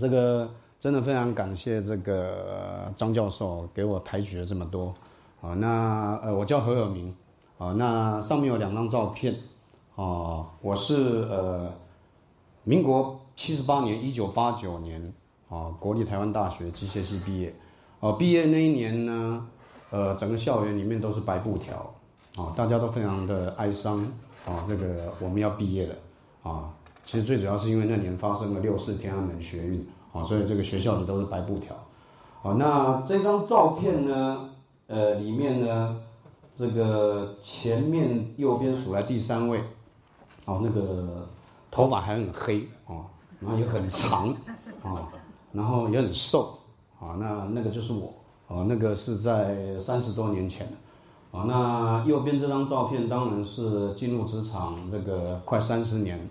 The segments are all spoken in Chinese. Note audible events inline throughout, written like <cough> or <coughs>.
这个真的非常感谢这个张教授给我抬举了这么多。啊，那呃，我叫何尔明。啊，那上面有两张照片。啊，我是呃，民国七十八年，一九八九年啊，国立台湾大学机械系毕业。啊，毕业那一年呢，呃，整个校园里面都是白布条。啊，大家都非常的哀伤。啊，这个我们要毕业了。啊。其实最主要是因为那年发生了六四天安门学运，啊，所以这个学校里都是白布条，啊，那这张照片呢，呃，里面呢，这个前面右边数来第三位，哦，那个头发还很黑，哦，然后也很长，啊，然后也很瘦，啊，那那个就是我，哦，那个是在三十多年前，啊，那右边这张照片当然是进入职场这个快三十年。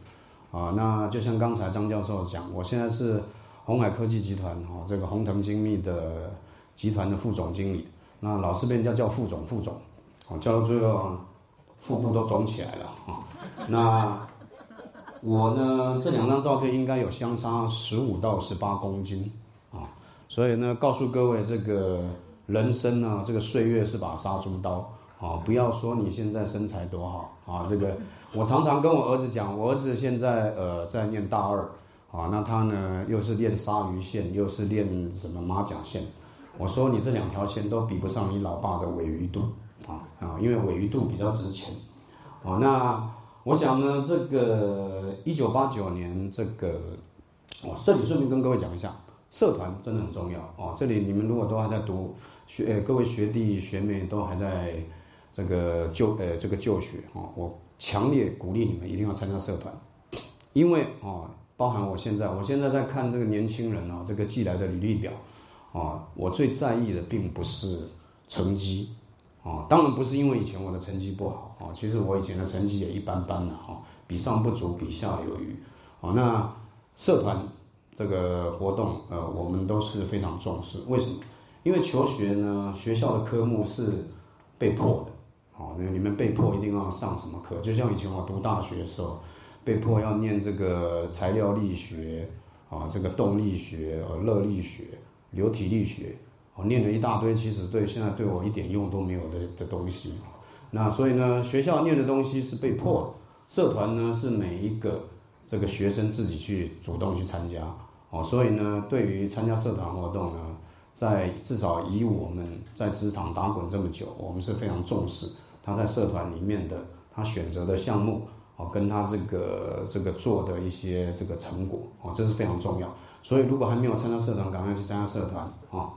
啊，那就像刚才张教授讲，我现在是红海科技集团哈，这个宏腾精密的集团的副总经理。那老是被人家叫副总，副总，哦，叫到最后腹部都肿起来了啊。那我呢，这两张照片应该有相差十五到十八公斤啊。所以呢，告诉各位，这个人生呢，这个岁月是把杀猪刀啊，不要说你现在身材多好啊，这个。我常常跟我儿子讲，我儿子现在呃在念大二，啊，那他呢又是练鲨鱼线，又是练什么马甲线。我说你这两条线都比不上你老爸的尾鱼肚，啊啊，因为尾鱼肚比较值钱。啊，那我想呢，这个一九八九年这个，哦，这里顺便跟各位讲一下，社团真的很重要哦。这里你们如果都还在读学，呃，各位学弟学妹都还在这个就呃这个就学啊，我。强烈鼓励你们一定要参加社团，因为啊，包含我现在，我现在在看这个年轻人啊，这个寄来的履历表，啊，我最在意的并不是成绩，啊，当然不是因为以前我的成绩不好，啊，其实我以前的成绩也一般般了，哈，比上不足，比下有余，啊，那社团这个活动，呃，我们都是非常重视，为什么？因为求学呢，学校的科目是被迫的。哦，那你们被迫一定要上什么课？就像以前我读大学的时候，被迫要念这个材料力学啊，这个动力学、热力学、流体力学，我念了一大堆，其实对现在对我一点用都没有的的东西。那所以呢，学校念的东西是被迫，社团呢是每一个这个学生自己去主动去参加。哦，所以呢，对于参加社团活动呢，在至少以我们在职场打滚这么久，我们是非常重视。他在社团里面的他选择的项目哦，跟他这个这个做的一些这个成果哦，这是非常重要。所以如果还没有参加社团，赶快去参加社团啊。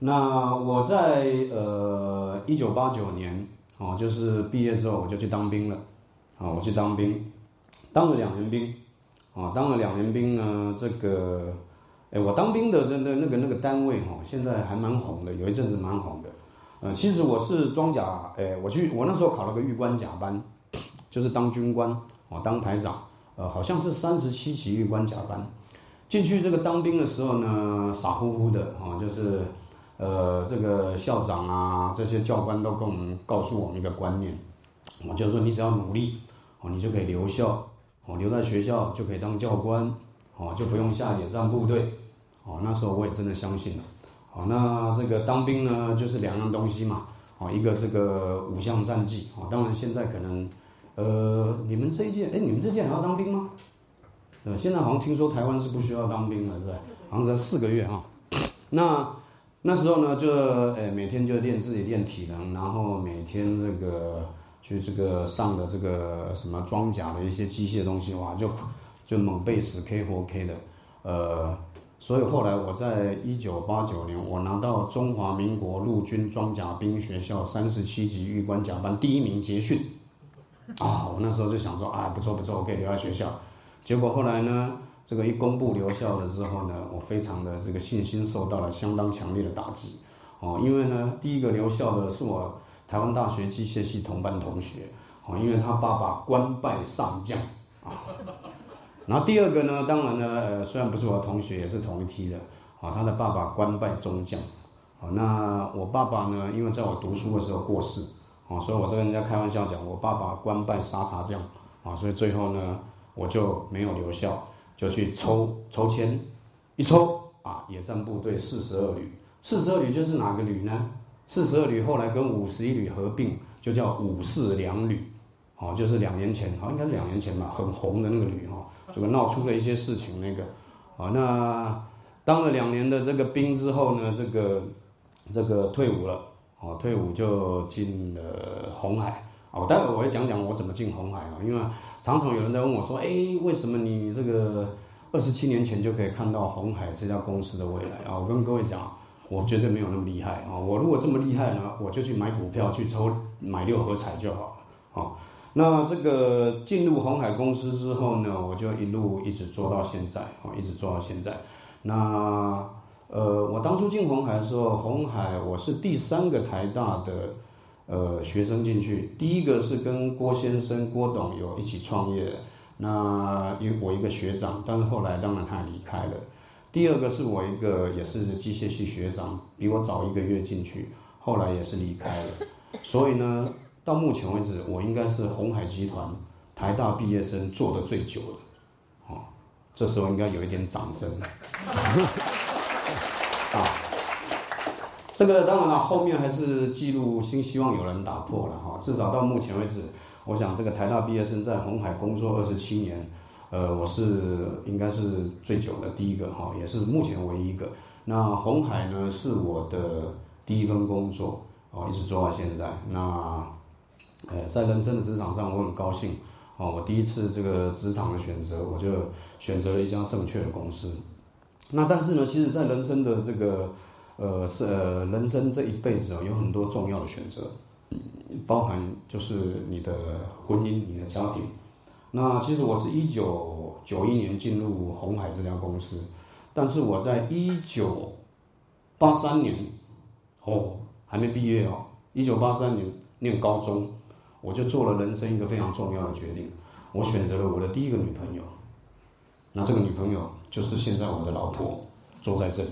那我在呃一九八九年哦，就是毕业之后我就去当兵了啊，我去当兵，当了两年兵啊，当了两年兵呢，这个哎，我当兵的那那那个那个单位哈，现在还蛮红的，有一阵子蛮红的。呃，其实我是装甲，诶，我去，我那时候考了个预官甲班，就是当军官，哦，当排长，呃，好像是三十七级预官甲班，进去这个当兵的时候呢，傻乎乎的，哦，就是，呃，这个校长啊，这些教官都跟我们告诉我们一个观念，哦，就是说你只要努力，哦，你就可以留校，哦，留在学校就可以当教官，哦，就不用下野战部队，哦，那时候我也真的相信了。哦，那这个当兵呢，就是两样东西嘛。哦，一个这个五项战绩。哦，当然现在可能，呃，你们这一届，哎，你们这届还要当兵吗？呃，现在好像听说台湾是不需要当兵了，是吧？好像是四个月哈。<coughs> 那那时候呢，就呃每天就练自己练体能，然后每天这个去这个上的这个什么装甲的一些机械东西，哇，就就猛背死 K 活 K 的，呃。所以后来我在一九八九年，我拿到中华民国陆军装甲兵学校三十七级预官甲班第一名捷训，啊，我那时候就想说啊，不错不错，我可以留在学校。结果后来呢，这个一公布留校了之后呢，我非常的这个信心受到了相当强烈的打击，哦，因为呢，第一个留校的是我台湾大学机械系同班同学，哦，因为他爸爸官拜上将，啊。然后第二个呢，当然呢，呃，虽然不是我的同学，也是同一梯的，啊，他的爸爸官拜中将，啊，那我爸爸呢，因为在我读书的时候过世，啊，所以我都跟人家开玩笑讲，我爸爸官拜沙茶将，啊，所以最后呢，我就没有留校，就去抽抽签，一抽啊，野战部队四十二旅，四十二旅就是哪个旅呢？四十二旅后来跟五十一旅合并，就叫五四两旅，哦，就是两年前，好应该是两年前吧，很红的那个旅哈，这个闹出了一些事情那个，啊，那当了两年的这个兵之后呢，这个这个退伍了，哦，退伍就进了红海。哦，待会我会讲讲我怎么进红海啊，因为常常有人在问我说，哎，为什么你这个二十七年前就可以看到红海这家公司的未来啊？我跟各位讲，我绝对没有那么厉害啊！我如果这么厉害呢，我就去买股票去抽买六合彩就好了。好，那这个进入红海公司之后呢，我就一路一直做到现在，哦，一直做到现在。那呃，我当初进红海的时候，红海我是第三个台大的。呃，学生进去，第一个是跟郭先生、郭董有一起创业，那因为我一个学长，但是后来当然他离开了。第二个是我一个也是机械系学长，比我早一个月进去，后来也是离开了。所以呢，到目前为止，我应该是红海集团台大毕业生做的最久的，哦，这时候应该有一点掌声。啊。这个当然了，后面还是记录新希望有人打破了哈。至少到目前为止，我想这个台大毕业生在红海工作二十七年，呃，我是应该是最久的第一个哈，也是目前唯一一个。那红海呢是我的第一份工作哦，一直做到现在。那呃，在人生的职场上，我很高兴哦，我第一次这个职场的选择，我就选择了一家正确的公司。那但是呢，其实，在人生的这个呃，是呃，人生这一辈子哦，有很多重要的选择，包含就是你的婚姻、你的家庭。那其实我是一九九一年进入红海这家公司，但是我在一九八三年，哦，还没毕业哦，一九八三年念高中，我就做了人生一个非常重要的决定，我选择了我的第一个女朋友。那这个女朋友就是现在我的老婆，坐在这里。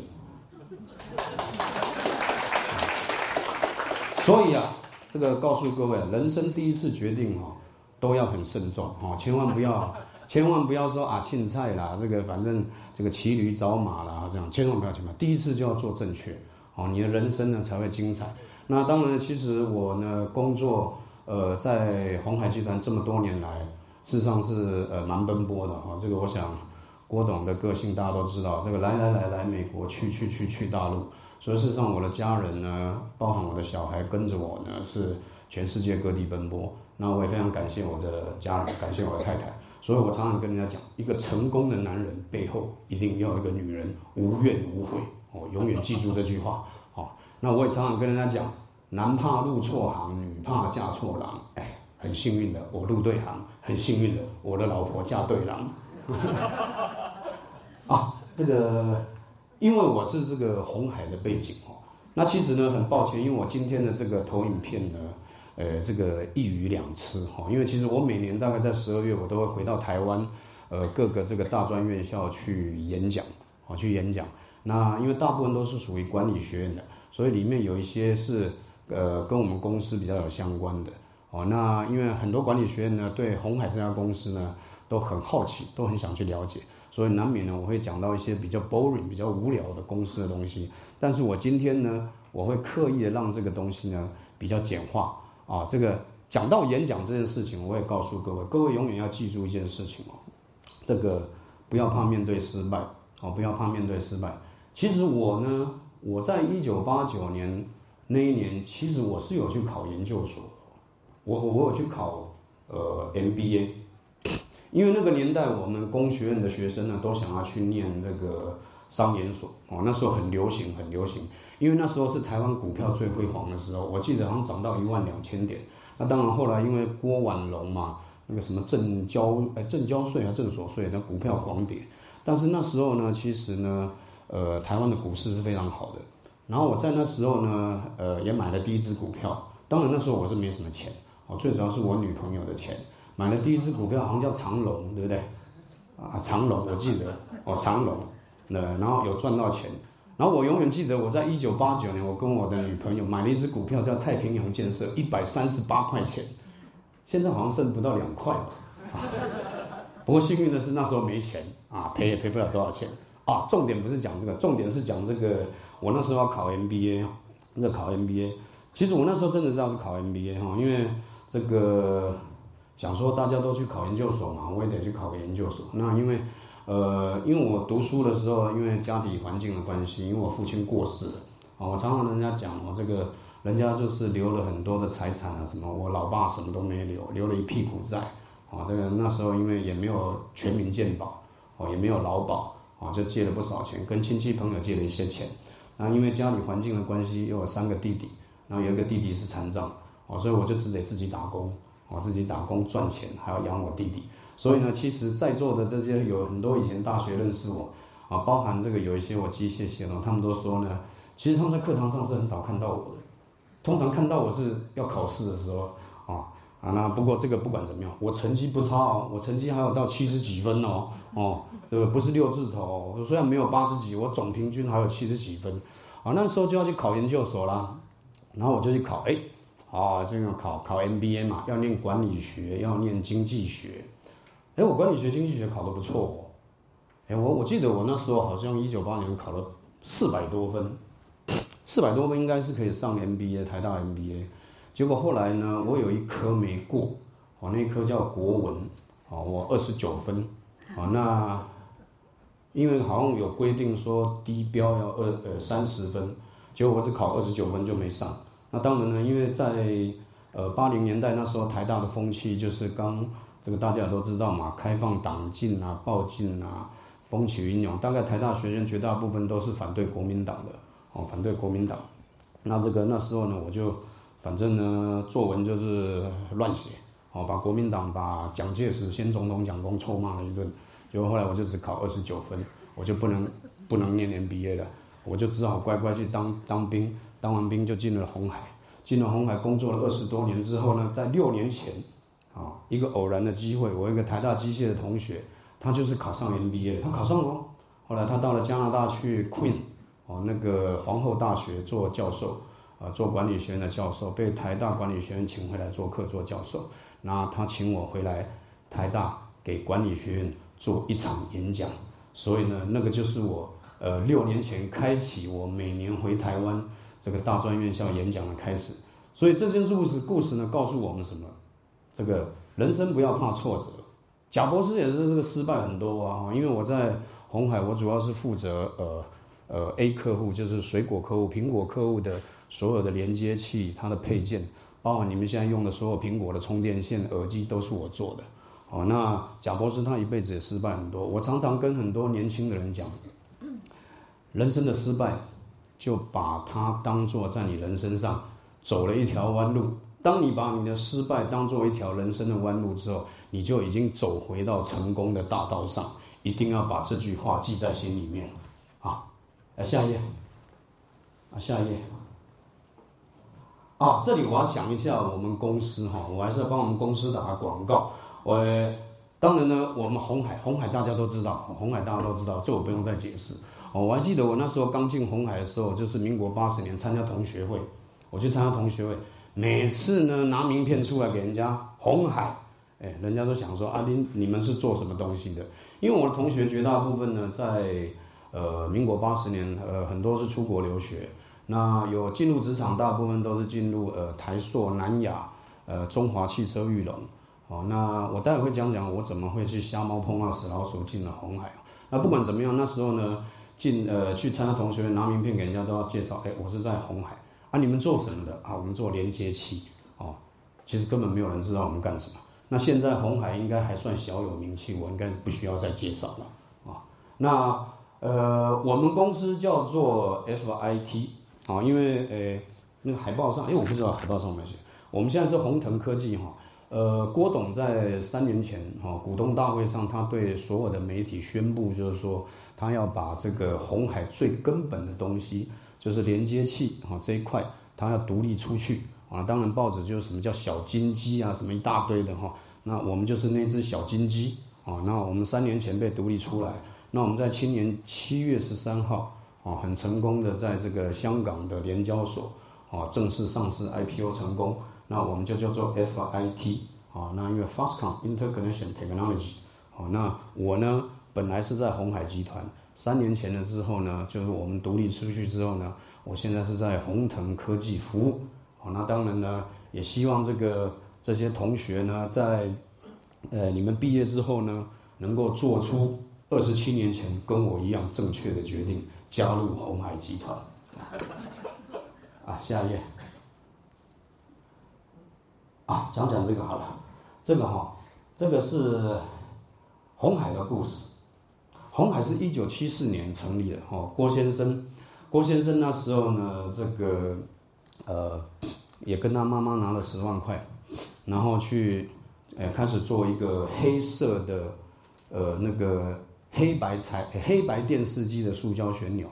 所以啊，这个告诉各位，人生第一次决定哦，都要很慎重哦，千万不要，千万不要说啊，青菜啦，这个反正这个骑驴找马啦，这样千万不要去嘛。第一次就要做正确哦，你的人生呢才会精彩。那当然，其实我呢工作呃在红海集团这么多年来，事实上是呃蛮奔波的哈。这个我想郭董的个性大家都知道，这个来来来来美国去去去去大陆。所以事实上，我的家人呢，包含我的小孩跟着我呢，是全世界各地奔波。那我也非常感谢我的家人，感谢我的太太。所以我常常跟人家讲，一个成功的男人背后一定要有一个女人无怨无悔哦，永远记住这句话哦。那我也常常跟人家讲，男怕入错行，女怕嫁错郎。哎，很幸运的，我入对行；很幸运的，我的老婆嫁对郎。<laughs> 啊，这个。因为我是这个红海的背景哦，那其实呢很抱歉，因为我今天的这个投影片呢，呃，这个一鱼两吃哈，因为其实我每年大概在十二月我都会回到台湾，呃，各个这个大专院校去演讲，哦，去演讲。那因为大部分都是属于管理学院的，所以里面有一些是呃跟我们公司比较有相关的哦。那因为很多管理学院呢对红海这家公司呢都很好奇，都很想去了解。所以难免呢，我会讲到一些比较 boring、比较无聊的公司的东西。但是我今天呢，我会刻意的让这个东西呢比较简化啊。这个讲到演讲这件事情，我也告诉各位，各位永远要记住一件事情哦，这个不要怕面对失败哦，不要怕面对失败。其实我呢，我在一九八九年那一年，其实我是有去考研究所，我我有去考呃 MBA。因为那个年代，我们工学院的学生呢，都想要去念那个商研所哦。那时候很流行，很流行。因为那时候是台湾股票最辉煌的时候，我记得好像涨到一万两千点。那当然后来因为郭婉龙嘛，那个什么证交哎证交税啊证所税，那股票狂跌。但是那时候呢，其实呢，呃，台湾的股市是非常好的。然后我在那时候呢，呃，也买了第一支股票。当然那时候我是没什么钱哦，最主要是我女朋友的钱。买了第一只股票，好像叫长隆，对不对？啊，长隆，我记得哦，长隆，那然后有赚到钱。然后我永远记得，我在一九八九年，我跟我的女朋友买了一只股票，叫太平洋建设，一百三十八块钱，现在好像剩不到两块吧。<laughs> 不过幸运的是那时候没钱啊，赔也赔不了多少钱啊。重点不是讲这个，重点是讲这个。我那时候要考 MBA，那考 MBA，其实我那时候真的是要去考 MBA 哈，因为这个想说大家都去考研究所嘛，我也得去考个研究所。那因为呃，因为我读书的时候，因为家庭环境的关系，因为我父亲过世了啊，我常常人家讲我这个。人家就是留了很多的财产啊，什么我老爸什么都没留，留了一屁股债，啊，这个那时候因为也没有全民健保，哦，也没有劳保，啊，就借了不少钱，跟亲戚朋友借了一些钱，那因为家里环境的关系，又有三个弟弟，然后有一个弟弟是残障，哦，所以我就只得自己打工，我自己打工赚钱，还要养我弟弟，所以呢，其实在座的这些有很多以前大学认识我，啊，包含这个有一些我机械系的，他们都说呢，其实他们在课堂上是很少看到我的。通常看到我是要考试的时候，啊啊，那不过这个不管怎么样，我成绩不差哦，我成绩还有到七十几分哦，哦，对不是六字头，虽然没有八十几，我总平均还有七十几分，啊，那时候就要去考研究所啦，然后我就去考，哎，啊，这个考考 MBA 嘛，要念管理学，要念经济学，哎，我管理学、经济学考得不错哦，哎，我我记得我那时候好像一九八年考了四百多分。四百多分应该是可以上 MBA 台大 MBA，结果后来呢，我有一科没过，哦，那一科叫国文，哦，我二十九分，哦，那因为好像有规定说低标要二呃三十分，结果我只考二十九分就没上。那当然呢，因为在呃八零年代那时候台大的风气就是刚这个大家都知道嘛，开放党禁啊、报禁啊，风起云涌，大概台大学生绝大部分都是反对国民党的。哦，反对国民党，那这个那时候呢，我就反正呢，作文就是乱写，哦，把国民党、把蒋介石、先总统蒋公臭骂了一顿，结果后来我就只考二十九分，我就不能不能念 MBA 了，我就只好乖乖去当当兵，当完兵就进了红海，进了红海工作了二十多年之后呢，在六年前，啊，一个偶然的机会，我一个台大机械的同学，他就是考上 MBA，他考上了，后来他到了加拿大去 Queen。哦，那个皇后大学做教授，啊，做管理学院的教授，被台大管理学院请回来做客做教授。那他请我回来台大给管理学院做一场演讲，所以呢，那个就是我呃六年前开启我每年回台湾这个大专院校演讲的开始。所以这件故事故事呢，告诉我们什么？这个人生不要怕挫折。贾博士也是这个失败很多啊，因为我在红海，我主要是负责呃。呃，A 客户就是水果客户、苹果客户的所有的连接器，它的配件，包括你们现在用的所有苹果的充电线、耳机，都是我做的。哦，那贾博士他一辈子也失败很多。我常常跟很多年轻的人讲，人生的失败，就把它当做在你人生上走了一条弯路。当你把你的失败当做一条人生的弯路之后，你就已经走回到成功的大道上。一定要把这句话记在心里面，啊。来下一页，啊，下一页，啊，这里我要讲一下我们公司哈，我还是要帮我们公司打个广告。我当然呢，我们红海，红海大家都知道，红海大家都知道，这我不用再解释。哦，我还记得我那时候刚进红海的时候，就是民国八十年参加同学会，我去参加同学会，每次呢拿名片出来给人家红海，哎，人家都想说阿丁你们是做什么东西的？因为我的同学绝大部分呢在。呃，民国八十年，呃，很多是出国留学，那有进入职场，大部分都是进入呃台塑、南亚、呃中华汽车、玉龙，哦，那我待会会讲讲我怎么会去瞎猫碰到死老鼠进了红海。那不管怎么样，那时候呢，进呃去参加同学拿名片给人家都要介绍，哎，我是在红海啊，你们做什么的啊？我们做连接器，哦，其实根本没有人知道我们干什么。那现在红海应该还算小有名气，我应该不需要再介绍了啊。那。呃，我们公司叫做 FIT 啊，因为呃，那个海报上，哎，我不知道海报上有没写。我们现在是红腾科技哈，呃，郭董在三年前哈股东大会上，他对所有的媒体宣布，就是说他要把这个红海最根本的东西，就是连接器哈这一块，他要独立出去啊。当然报纸就是什么叫小金鸡啊，什么一大堆的哈。那我们就是那只小金鸡啊。那我们三年前被独立出来。那我们在今年七月十三号啊，很成功的在这个香港的联交所啊正式上市 IPO 成功。那我们就叫做 FIT 啊，那因为 Fastcom Interconnection Technology 啊，那我呢本来是在红海集团，三年前了之后呢，就是我们独立出去之后呢，我现在是在宏腾科技服务。好，那当然呢，也希望这个这些同学呢，在呃你们毕业之后呢，能够做出二十七年前跟我一样正确的决定，加入红海集团。啊，下一页。啊，讲讲这个好了，这个哈，这个是红海的故事。红海是一九七四年成立的，哈，郭先生，郭先生那时候呢，这个呃，也跟他妈妈拿了十万块，然后去，呃，开始做一个黑色的，呃，那个黑白彩黑白电视机的塑胶旋钮。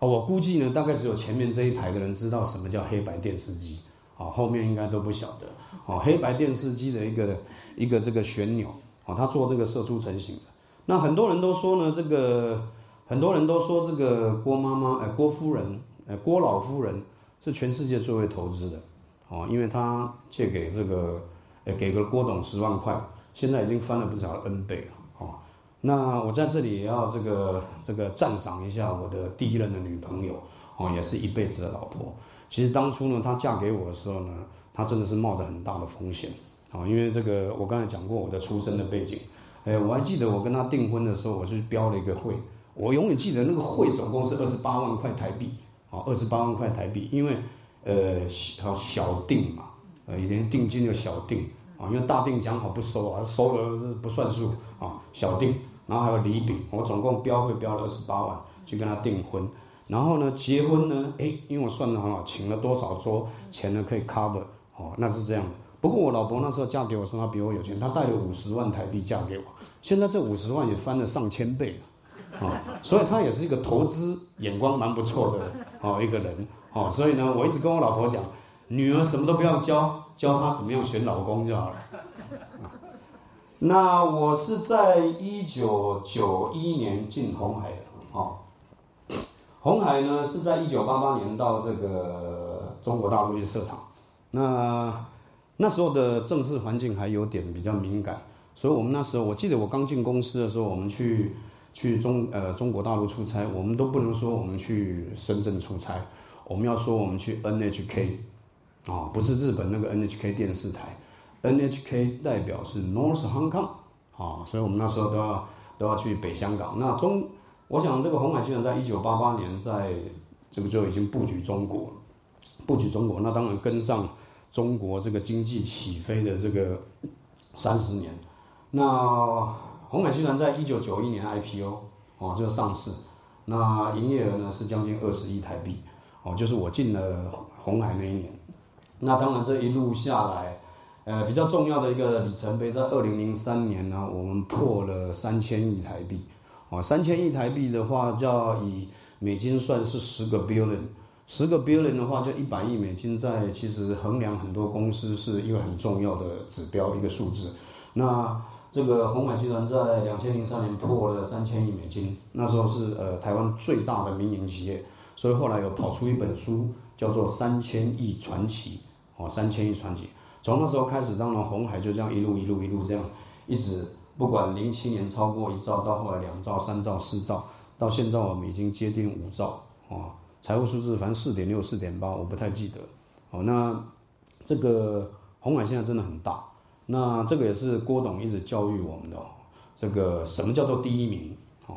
哦，我估计呢，大概只有前面这一排的人知道什么叫黑白电视机，哦，后面应该都不晓得。哦，黑白电视机的一个一个这个旋钮，哦，他做这个射出成型的。那很多人都说呢，这个很多人都说这个郭妈妈，哎，郭夫人，哎，郭老夫人是全世界最会投资的，哦，因为她借给这个，哎，给个郭董十万块，现在已经翻了不少 N 倍了，哦。那我在这里也要这个这个赞赏一下我的第一任的女朋友，哦，也是一辈子的老婆。其实当初呢，她嫁给我的时候呢。她真的是冒着很大的风险，啊，因为这个我刚才讲过我的出生的背景，哎，我还记得我跟他订婚的时候，我是标了一个会，我永远记得那个会总共是二十八万块台币，啊，二十八万块台币，因为呃小小订嘛，呃以前定金的小订，啊，因为大订讲好不收啊，收了不算数啊，小订，然后还有礼饼，我总共标会标了二十八万去跟他订婚。然后呢，结婚呢，哎，因为我算的很好，请了多少桌钱呢可以 cover。哦，那是这样的。不过我老婆那时候嫁给我说她比我有钱，她带了五十万台币嫁给我。现在这五十万也翻了上千倍了，啊，所以她也是一个投资眼光蛮不错的哦一个人。哦，所以呢，我一直跟我老婆讲，女儿什么都不要教，教她怎么样选老公就好了。那我是在一九九一年进红海的，哦，红海呢是在一九八八年到这个中国大陆去设厂。那那时候的政治环境还有点比较敏感，所以我们那时候，我记得我刚进公司的时候，我们去去中呃中国大陆出差，我们都不能说我们去深圳出差，我们要说我们去 NHK，啊，不是日本那个 NHK 电视台，NHK 代表是 North Hong Kong，啊，所以我们那时候都要都要去北香港。那中，我想这个红海集团在一九八八年在这个就已经布局中国，布局中国，那当然跟上。中国这个经济起飞的这个三十年，那红海集团在一九九一年 IPO 哦，就上市，那营业额呢是将近二十亿台币哦，就是我进了红海那一年。那当然这一路下来，呃，比较重要的一个里程碑，在二零零三年呢，我们破了三千亿台币哦，三千亿台币的话，叫以美金算是十个 billion。十个 billion 的话，就一百亿美金，在其实衡量很多公司是一个很重要的指标，一个数字。那这个红海集团在两千零三年破了三千亿美金，那时候是呃台湾最大的民营企业，所以后来有跑出一本书，叫做《三千亿传奇》哦，三千亿传奇。从那时候开始，当然红海就这样一路一路一路这样，一直不管零七年超过一兆，到后来两兆、三兆、四兆，到现在我们已经接近五兆啊。财务数字反正四点六、四点八，我不太记得。哦，那这个红海现在真的很大。那这个也是郭董一直教育我们的。这个什么叫做第一名？哦，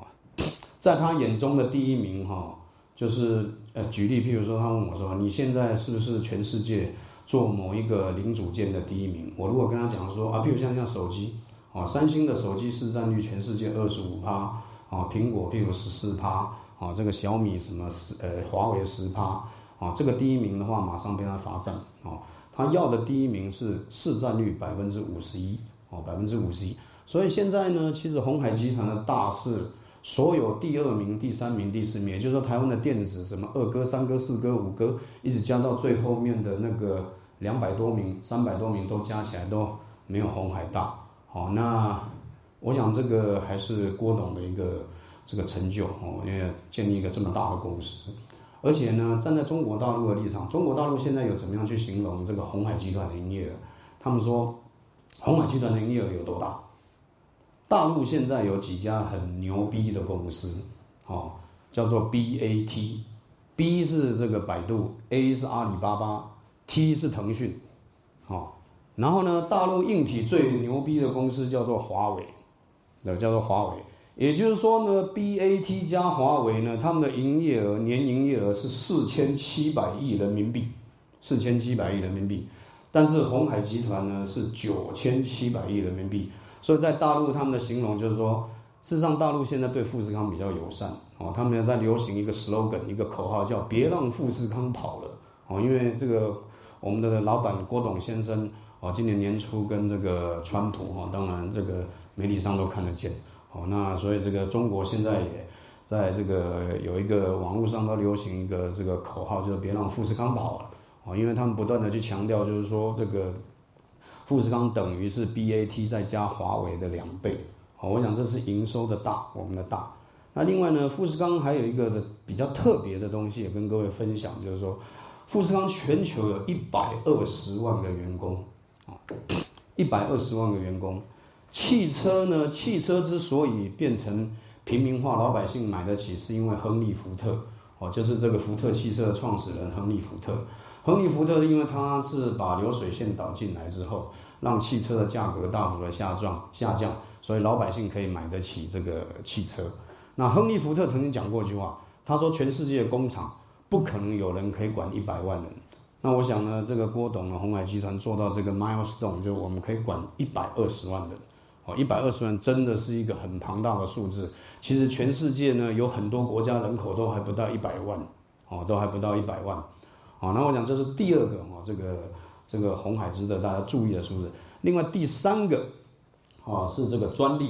在他眼中的第一名，哈，就是呃，举例，譬如说，他问我说：“你现在是不是全世界做某一个零组件的第一名？”我如果跟他讲说啊，譬如像像手机，哦，三星的手机市占率全世界二十五趴，啊，苹果譬如十四趴。啊，这个小米什么十呃，华为十趴啊，这个第一名的话，马上被他罚站啊。他要的第一名是市占率百分之五十一哦，百分之五十一。所以现在呢，其实红海集团的大势所有第二名、第三名、第四名，也就是说台湾的电子什么二哥、三哥、四哥、五哥，一直加到最后面的那个两百多名、三百多名都加起来都没有红海大。好，那我想这个还是郭董的一个。这个成就哦，因为建立一个这么大的公司，而且呢，站在中国大陆的立场，中国大陆现在有怎么样去形容这个红海集团的营业额？他们说，红海集团的营业额有多大？大陆现在有几家很牛逼的公司，哦，叫做 BAT，B 是这个百度，A 是阿里巴巴，T 是腾讯，哦，然后呢，大陆硬体最牛逼的公司叫做华为，那叫做华为。也就是说呢，BAT 加华为呢，他们的营业额年营业额是四千七百亿人民币，四千七百亿人民币。但是红海集团呢是九千七百亿人民币。所以在大陆他们的形容就是说，事实上大陆现在对富士康比较友善哦，他们也在流行一个 slogan，一个口号叫“别让富士康跑了”哦，因为这个我们的老板郭董先生哦，今年年初跟这个川普哦，当然这个媒体上都看得见。哦，那所以这个中国现在也在这个有一个网络上都流行一个这个口号，就是别让富士康跑了。哦，因为他们不断的去强调，就是说这个富士康等于是 BAT 再加华为的两倍。哦，我想这是营收的大，我们的大。那另外呢，富士康还有一个的比较特别的东西，也跟各位分享，就是说富士康全球有一百二十万个员工，啊，一百二十万个员工。汽车呢？汽车之所以变成平民化，老百姓买得起，是因为亨利·福特哦，就是这个福特汽车的创始人亨利·福特。亨利·福特因为他是把流水线导进来之后，让汽车的价格大幅的下降下降，所以老百姓可以买得起这个汽车。那亨利·福特曾经讲过一句话，他说：“全世界的工厂不可能有人可以管一百万人。”那我想呢，这个郭董呢，红海集团做到这个 milestone，就我们可以管一百二十万人。哦，一百二十万真的是一个很庞大的数字。其实全世界呢，有很多国家人口都还不到一百万，哦，都还不到一百万。哦，那我讲这是第二个哦，这个这个红海值得大家注意的数字。另外第三个，哦，是这个专利，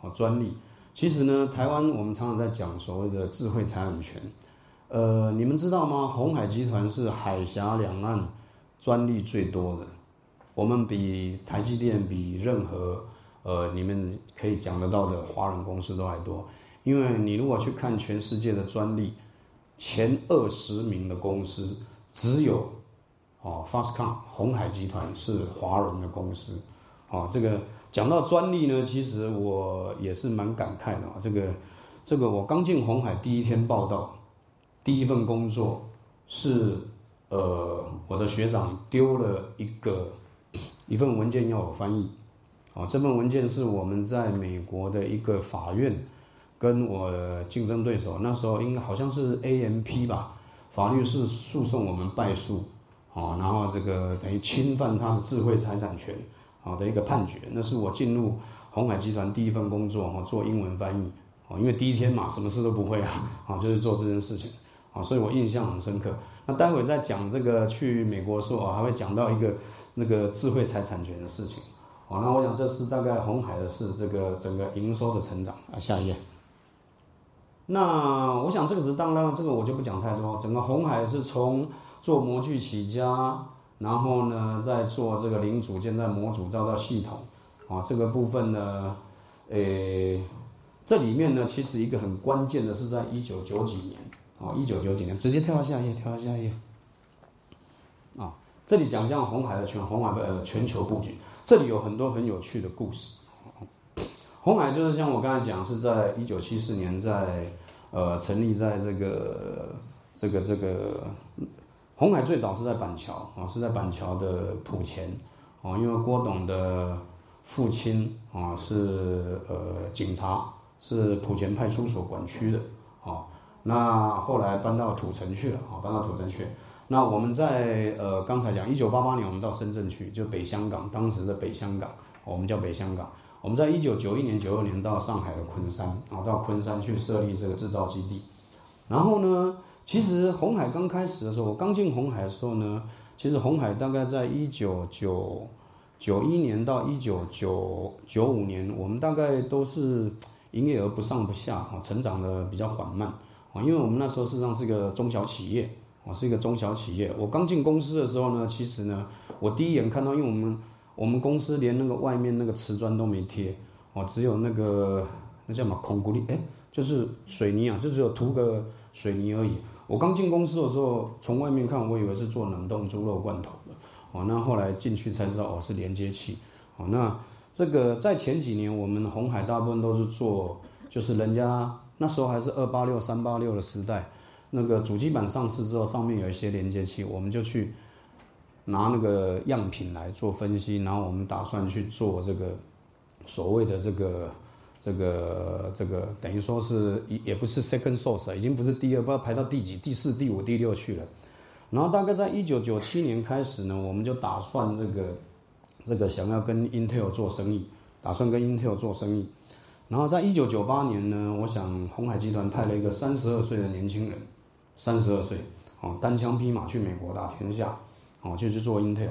哦，专利。其实呢，台湾我们常常在讲所谓的智慧财产权。呃，你们知道吗？红海集团是海峡两岸专利最多的，我们比台积电比任何。呃，你们可以讲得到的华人公司都还多，因为你如果去看全世界的专利，前二十名的公司只有哦 f a s t c o n 红海集团是华人的公司，哦，这个讲到专利呢，其实我也是蛮感慨的啊。这个这个我刚进红海第一天报道，第一份工作是呃我的学长丢了一个一份文件要我翻译。哦，这份文件是我们在美国的一个法院跟我竞争对手，那时候应该好像是 AMP 吧，法律是诉讼我们败诉，哦，然后这个等于侵犯他的智慧财产权，好的一个判决，那是我进入红海集团第一份工作，哈，做英文翻译，哦，因为第一天嘛，什么事都不会啊，啊，就是做这件事情，啊，所以我印象很深刻。那待会再讲这个去美国的时候，还会讲到一个那个智慧财产权的事情。好，那我想这次大概红海的是这个整个营收的成长啊。下一页。那我想这个是当然，这个我就不讲太多。整个红海是从做模具起家，然后呢再做这个零组件，再模组到到系统，啊，这个部分呢，诶，这里面呢其实一个很关键的是在一九九几年，啊，一九九几年，直接跳到下一页，跳到下一页。啊，这里讲一下红海的全红海的呃全球布局。这里有很多很有趣的故事。红海就是像我刚才讲，是在一九七四年在呃成立在这个这个这个红海最早是在板桥啊，是在板桥的埔前啊，因为郭董的父亲啊是呃警察，是埔前派出所管区的啊，那后来搬到土城去了啊，搬到土城去。那我们在呃刚才讲，一九八八年我们到深圳去，就北香港，当时的北香港，我们叫北香港。我们在一九九一年、九二年到上海的昆山，啊，到昆山去设立这个制造基地。然后呢，其实红海刚开始的时候，我刚进红海的时候呢，其实红海大概在一九九九一年到一九九九五年，我们大概都是营业额不上不下，啊，成长的比较缓慢，啊，因为我们那时候事实上是个中小企业。我是一个中小企业。我刚进公司的时候呢，其实呢，我第一眼看到，因为我们我们公司连那个外面那个瓷砖都没贴，哦，只有那个那叫什么孔固力，哎，就是水泥啊，就只有涂个水泥而已。我刚进公司的时候，从外面看，我以为是做冷冻猪肉罐头的，哦，那后来进去才知道，哦，是连接器，哦，那这个在前几年，我们红海大部分都是做，就是人家那时候还是二八六、三八六的时代，那个主机板上市之后，上面有一些连接器，我们就去拿那个样品来做分析，然后我们打算去做这个所谓的这个这个这个，等于说是也也不是 second source，已经不是第二，不知道排到第几、第四、第五、第六去了。然后大概在一九九七年开始呢，我们就打算这个。这个想要跟 Intel 做生意，打算跟 Intel 做生意，然后在一九九八年呢，我想红海集团派了一个三十二岁的年轻人，三十二岁，哦，单枪匹马去美国打天下，哦，就去做 Intel，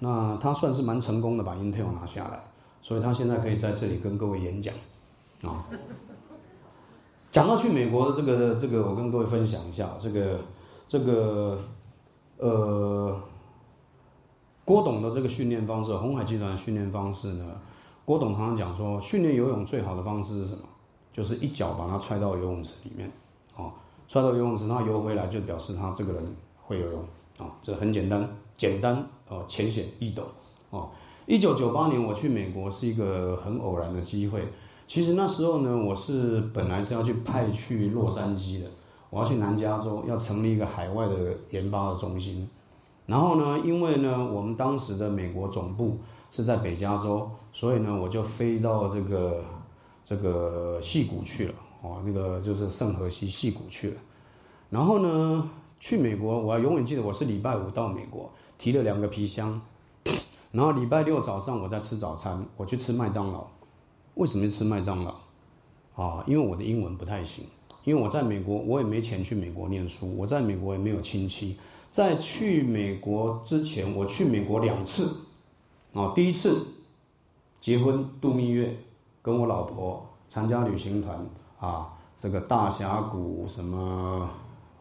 那他算是蛮成功的把 Intel 拿下来，所以他现在可以在这里跟各位演讲，啊，讲到去美国的这个这个，我跟各位分享一下，这个这个，呃。郭董的这个训练方式，红海集团训练方式呢？郭董常常讲说，训练游泳最好的方式是什么？就是一脚把他踹到游泳池里面，哦，踹到游泳池，他游回来就表示他这个人会游泳，啊，这很简单，简单，哦，浅显易懂，哦。一九九八年我去美国是一个很偶然的机会，其实那时候呢，我是本来是要去派去洛杉矶的，我要去南加州，要成立一个海外的研发的中心。然后呢，因为呢，我们当时的美国总部是在北加州，所以呢，我就飞到这个这个溪谷去了，哦，那个就是圣荷西戏谷去了。然后呢，去美国，我永远记得我是礼拜五到美国，提了两个皮箱，<sniffs> 然后礼拜六早上我在吃早餐，我去吃麦当劳。为什么吃麦当劳？啊，因为我的英文不太行，因为我在美国，我也没钱去美国念书，我在美国也没有亲戚。在去美国之前，我去美国两次，哦，第一次结婚度蜜月，跟我老婆参加旅行团啊，这个大峡谷什么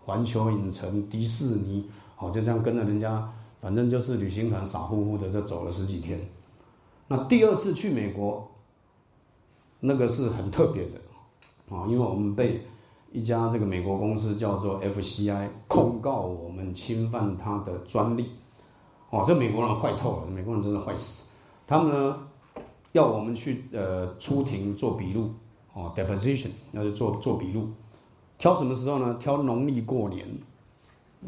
环球影城、迪士尼，哦，就这样跟着人家，反正就是旅行团傻乎乎的就走了十几天。那第二次去美国，那个是很特别的，啊，因为我们被。一家这个美国公司叫做 FCI 控告我们侵犯他的专利，哦，这美国人坏透了，美国人真的坏死。他们呢要我们去呃出庭做笔录，哦，deposition，那就做做笔录。挑什么时候呢？挑农历过年，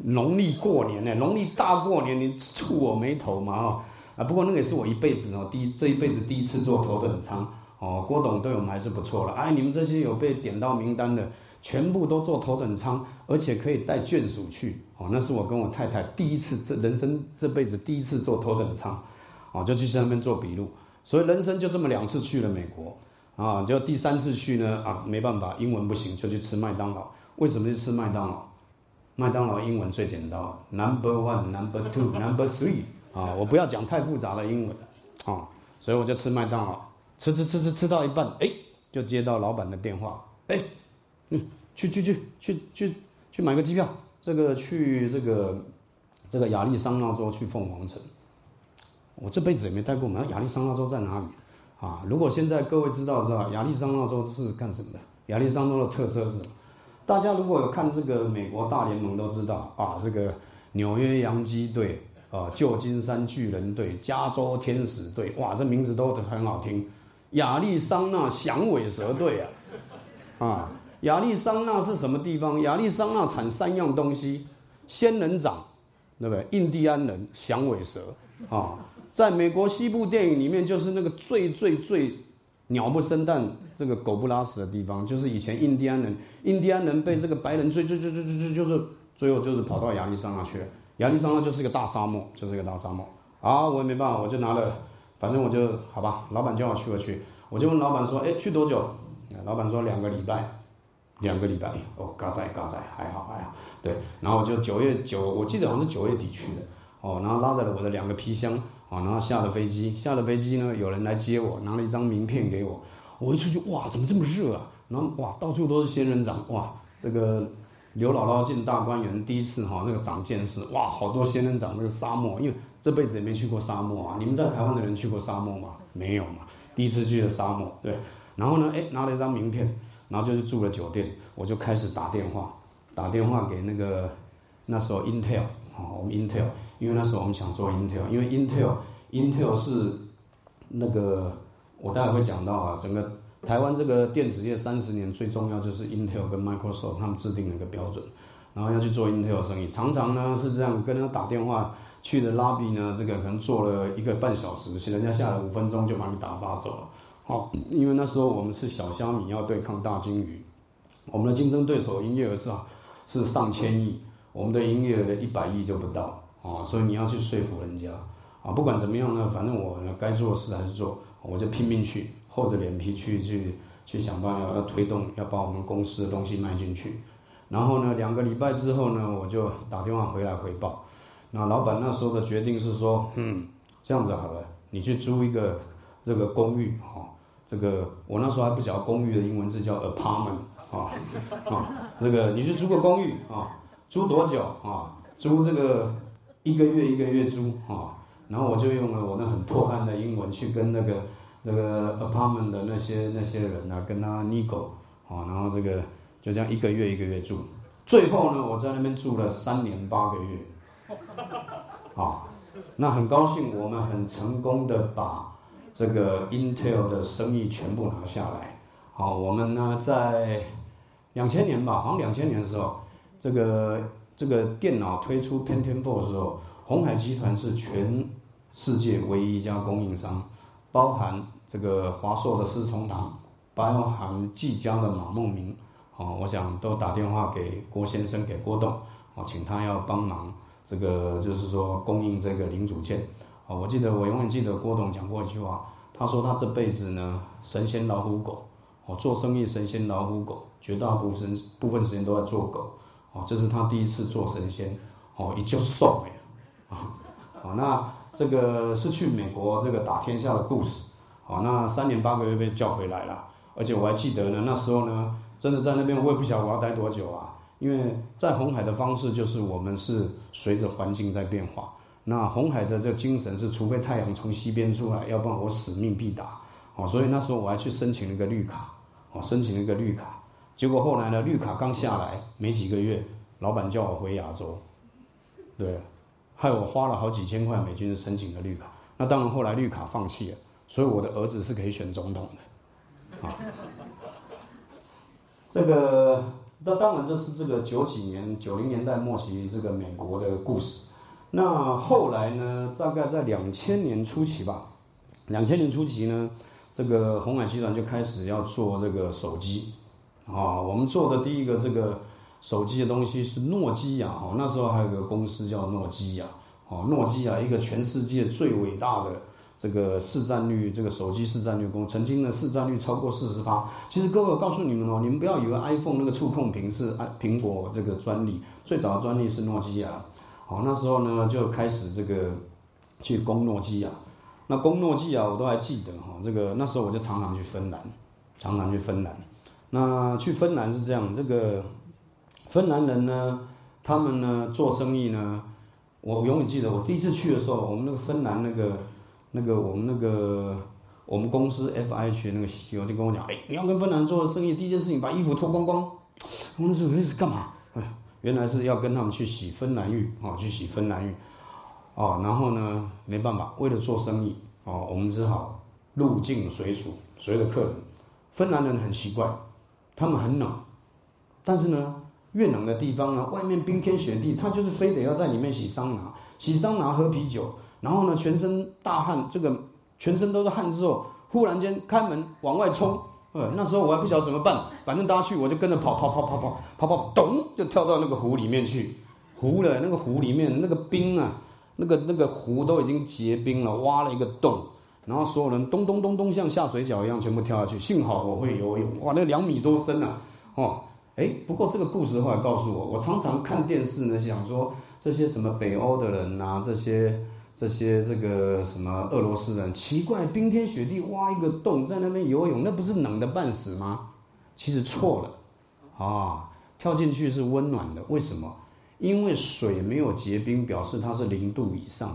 农历过年呢，农历大过年，你触我眉头嘛啊啊！不过那个也是我一辈子哦，第一这一辈子第一次坐头等舱哦。郭董对我们还是不错了，哎，你们这些有被点到名单的。全部都坐头等舱，而且可以带眷属去哦。那是我跟我太太第一次，这人生这辈子第一次坐头等舱，哦，就去那边做笔录。所以人生就这么两次去了美国啊，就第三次去呢啊，没办法，英文不行，就去吃麦当劳。为什么去吃麦当劳？麦当劳英文最简单，Number One, Number Two, Number Three 啊，我不要讲太复杂的英文啊，所以我就吃麦当劳，吃吃吃吃吃到一半，哎，就接到老板的电话，哎，嗯。去去去去去去买个机票，这个去这个这个亚利桑那州去凤凰城。我这辈子也没待过，门亚利桑那州在哪里啊？如果现在各位知道知道亚利桑那州是干什么的？亚利桑那的特色是什么？大家如果有看这个美国大联盟都知道啊，这个纽约洋基队啊，旧金山巨人队，加州天使队，哇，这名字都很好听。亚利桑那响尾蛇队啊，啊。亚利桑那是什么地方？亚利桑那产三样东西：仙人掌，对不对？印第安人、响尾蛇啊。在美国西部电影里面，就是那个最最最鸟不生蛋、这个狗不拉屎的地方，就是以前印第安人，印第安人被这个白人追追追追追追，就是最后就是跑到亚利桑那去了。亚利桑那就是一个大沙漠，就是一个大沙漠。啊，我也没办法，我就拿了，反正我就好吧。老板叫我去，我去，我就问老板说：“哎，去多久？”老板说：“两个礼拜。”两个礼拜哦，嘎仔嘎仔还好还好，对，然后就九月九，我记得好像是九月底去的，哦，然后拉着了我的两个皮箱，啊，然后下了飞机，下了飞机呢，有人来接我，拿了一张名片给我，我一出去，哇，怎么这么热啊？然后哇，到处都是仙人掌，哇，这个刘姥姥进大观园第一次哈，那个长见识，哇，好多仙人掌，那个沙漠，因为这辈子也没去过沙漠啊，你们在台湾的人去过沙漠吗？没有嘛，第一次去的沙漠，对，然后呢，哎，拿了一张名片。然后就是住了酒店，我就开始打电话，打电话给那个那时候 Intel 啊，我们 Intel，因为那时候我们想做 Intel，因为 Intel Intel 是那个我待会会讲到啊，整个台湾这个电子业三十年最重要就是 Intel 跟 Microsoft 他们制定了一个标准，然后要去做 Intel 生意，常常呢是这样跟他打电话去的 lobby 呢，这个可能做了一个半小时，人家下来五分钟就把你打发走了。好，因为那时候我们是小虾米要对抗大金鱼，我们的竞争对手营业额是是上千亿，我们的营业额的一百亿就不到啊，所以你要去说服人家啊，不管怎么样呢，反正我该做的事还是做，我就拼命去厚着脸皮去去去想办法要推动，要把我们公司的东西卖进去。然后呢，两个礼拜之后呢，我就打电话回来回报，那老板那时候的决定是说，嗯，这样子好了，你去租一个这个公寓哈。这个我那时候还不晓得公寓的英文字叫 apartment 啊啊，这个你去租个公寓啊，租多久啊？租这个一个月一个月租啊，然后我就用了我那很破烂的英文去跟那个那个 apartment 的那些那些人啊，跟他 nego 啊，然后这个就这样一个月一个月住，最后呢，我在那边住了三年八个月，啊，那很高兴，我们很成功的把。这个 Intel 的生意全部拿下来，好，我们呢在两千年吧，好像两千年的时候，这个这个电脑推出 Pentium Four 的时候，红海集团是全世界唯一一家供应商，包含这个华硕的思聪堂，包含技嘉的马梦明，哦，我想都打电话给郭先生，给郭董，哦，请他要帮忙，这个就是说供应这个零组件。哦，我记得我永远记得郭董讲过一句话，他说他这辈子呢神仙老虎狗，哦做生意神仙老虎狗，绝大部分部分时间都在做狗，哦这是他第一次做神仙，哦也就送哎，啊，好那这个是去美国这个打天下的故事，好那三年八个月被叫回来了，而且我还记得呢那时候呢真的在那边我也不晓得我要待多久啊，因为在红海的方式就是我们是随着环境在变化。那红海的这个精神是，除非太阳从西边出来，要不然我使命必达。哦，所以那时候我还去申请了一个绿卡，哦，申请了一个绿卡。结果后来呢，绿卡刚下来没几个月，老板叫我回亚洲，对，害我花了好几千块美金申请的绿卡。那当然后来绿卡放弃了，所以我的儿子是可以选总统的。啊，这个那当然这是这个九几年九零年代末期这个美国的故事。那后来呢？大概在两千年初期吧，两千年初期呢，这个红海集团就开始要做这个手机，啊，我们做的第一个这个手机的东西是诺基亚，哦，那时候还有个公司叫诺基亚，哦，诺基亚一个全世界最伟大的这个市占率，这个手机市占率公，曾经的市占率超过四十八。其实各位，我告诉你们哦，你们不要以为 iPhone 那个触控屏是苹果这个专利，最早的专利是诺基亚。好，那时候呢就开始这个去攻诺基亚，那攻诺基亚我都还记得哈，这个那时候我就常常去芬兰，常常去芬兰。那去芬兰是这样，这个芬兰人呢，他们呢做生意呢，我永远记得我第一次去的时候，我们那个芬兰那个那个我们那个我们公司 F I 区那个 CEO 就跟我讲，哎，你要跟芬兰人做生意，第一件事情把衣服脱光光。我那时候开始干嘛？哎。原来是要跟他们去洗芬兰浴啊，去洗芬兰浴，哦，然后呢，没办法，为了做生意哦，我们只好入境随俗，随着客人。芬兰人很奇怪，他们很冷，但是呢，越冷的地方呢，外面冰天雪地，他就是非得要在里面洗桑拿，洗桑拿喝啤酒，然后呢，全身大汗，这个全身都是汗之后，忽然间开门往外冲。呃，那时候我还不晓得怎么办，反正大家去我就跟着跑跑跑跑跑跑跑，咚就跳到那个湖里面去。湖了，那个湖里面那个冰啊，那个那个湖都已经结冰了，挖了一个洞，然后所有人咚咚咚咚像下水饺一样全部跳下去。幸好我会游泳，哇，那两米多深啊！哦，哎，不过这个故事后来告诉我，我常常看电视呢，想说这些什么北欧的人呐，这些。这些这个什么俄罗斯人奇怪，冰天雪地挖一个洞在那边游泳，那不是冷的半死吗？其实错了，啊，跳进去是温暖的。为什么？因为水没有结冰，表示它是零度以上；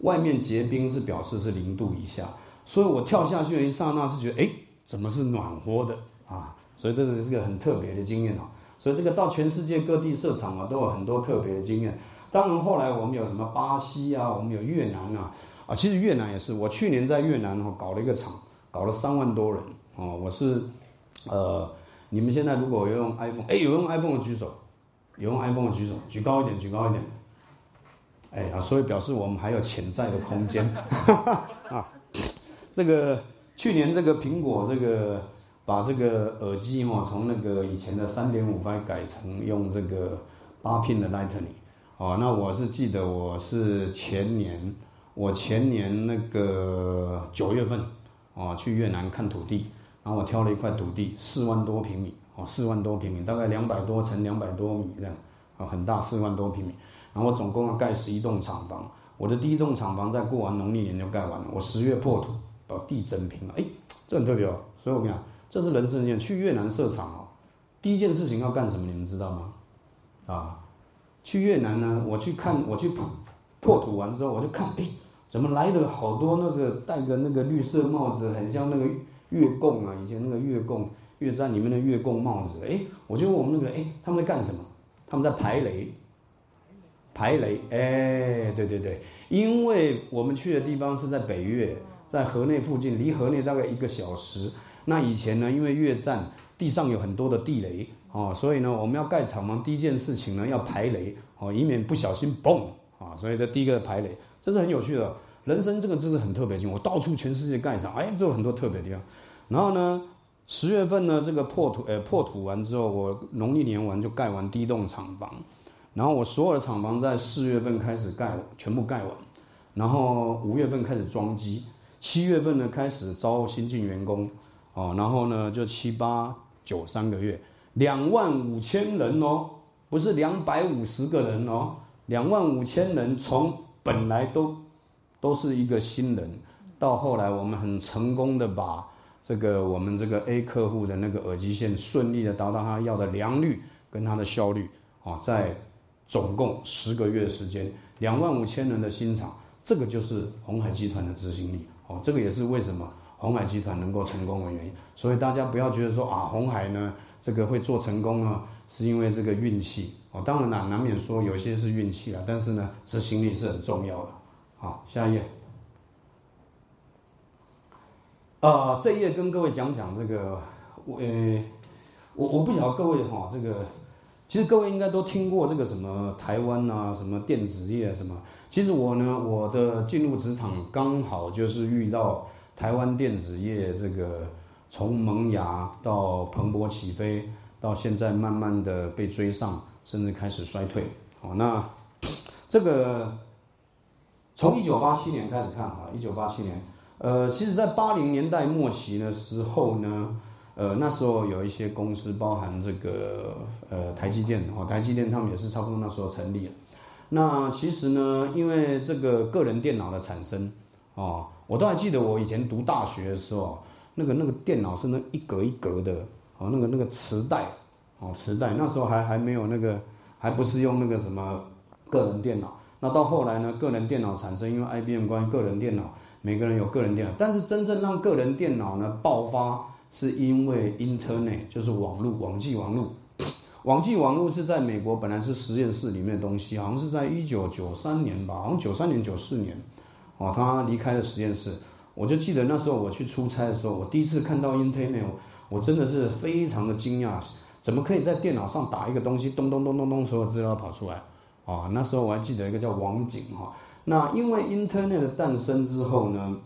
外面结冰是表示是零度以下。所以我跳下去的一刹那是觉得，哎，怎么是暖和的啊？所以这是是个很特别的经验啊。所以这个到全世界各地设厂啊，都有很多特别的经验。当然，后来我们有什么巴西啊，我们有越南啊，啊，其实越南也是。我去年在越南哦搞了一个厂，搞了三万多人哦。我是呃，你们现在如果有用 iPhone，哎，有用 iPhone 的举手，有用 iPhone 的举手，举高一点，举高一点。哎呀，所以表示我们还有潜在的空间 <laughs> 啊。这个去年这个苹果这个把这个耳机哈从那个以前的三点五发改成用这个八 pin 的 Lightning 哦，那我是记得我是前年我前年那个九月份哦去越南看土地，然后我挑了一块土地四万多平米哦四万多平米大概两百多乘两百多米这样啊很大四万多平米，然后我总共要盖十一栋厂房，我的第一栋厂房在过完农历年就盖完了，我十月破土。把地整平了，哎，这很特别哦。所以我跟你讲，这是人生一件去越南设厂哦，第一件事情要干什么？你们知道吗？啊，去越南呢，我去看，我去破破土完之后，我就看，哎，怎么来的好多那个戴个那个绿色帽子，很像那个越共啊，以前那个越共越战里面的越共帽子。哎，我就问我们那个，哎，他们在干什么？他们在排雷，排雷。哎，对对对，因为我们去的地方是在北岳。在河内附近，离河内大概一个小时。那以前呢，因为越战地上有很多的地雷哦，所以呢，我们要盖厂房，第一件事情呢要排雷哦，以免不小心嘣啊。所以这第一个排雷，这是很有趣的。人生这个真是很特别，我到处全世界盖厂，哎，都有很多特别地方。然后呢，十月份呢，这个破土呃破土完之后，我农历年完就盖完第一栋厂房。然后我所有的厂房在四月份开始盖，全部盖完，然后五月份开始装机。七月份呢开始招新进员工，哦，然后呢就七八九三个月，两万五千人哦，不是两百五十个人哦，两万五千人从本来都都是一个新人，到后来我们很成功的把这个我们这个 A 客户的那个耳机线顺利的达到他要的良率跟他的效率，啊，在总共十个月时间，两万五千人的新厂，这个就是红海集团的执行力。哦，这个也是为什么红海集团能够成功的原因。所以大家不要觉得说啊，红海呢这个会做成功呢，是因为这个运气。哦，当然难难免说有些是运气了，但是呢，执行力是很重要的。好，下一页。啊，这一页跟各位讲讲这个，我呃，我我不晓得各位哈，这个其实各位应该都听过这个什么台湾啊，什么电子业什么。其实我呢，我的进入职场刚好就是遇到台湾电子业这个从萌芽到蓬勃起飞，到现在慢慢的被追上，甚至开始衰退。好，那 <coughs> 这个从一九八七年开始看啊，一九八七年，呃，其实在八零年代末期的时候呢，呃，那时候有一些公司，包含这个呃台积电哦，台积电他们也是差不多那时候成立了。那其实呢，因为这个个人电脑的产生，哦，我都还记得我以前读大学的时候，那个那个电脑是那一格一格的，哦，那个那个磁带，哦，磁带，那时候还还没有那个，还不是用那个什么个人电脑。那到后来呢，个人电脑产生，因为 IBM 关于个人电脑，每个人有个人电脑，但是真正让个人电脑呢爆发，是因为 Internet，就是网络，网际网络。<clears throat> 网际网络是在美国本来是实验室里面的东西，好像是在一九九三年吧，好像九三年九四年，哦，他离开了实验室。我就记得那时候我去出差的时候，我第一次看到 Internet，我真的是非常的惊讶，怎么可以在电脑上打一个东西，咚咚咚咚咚，所有资料跑出来？啊，那时候我还记得一个叫网景哈。那因为 Internet 的诞生之后呢，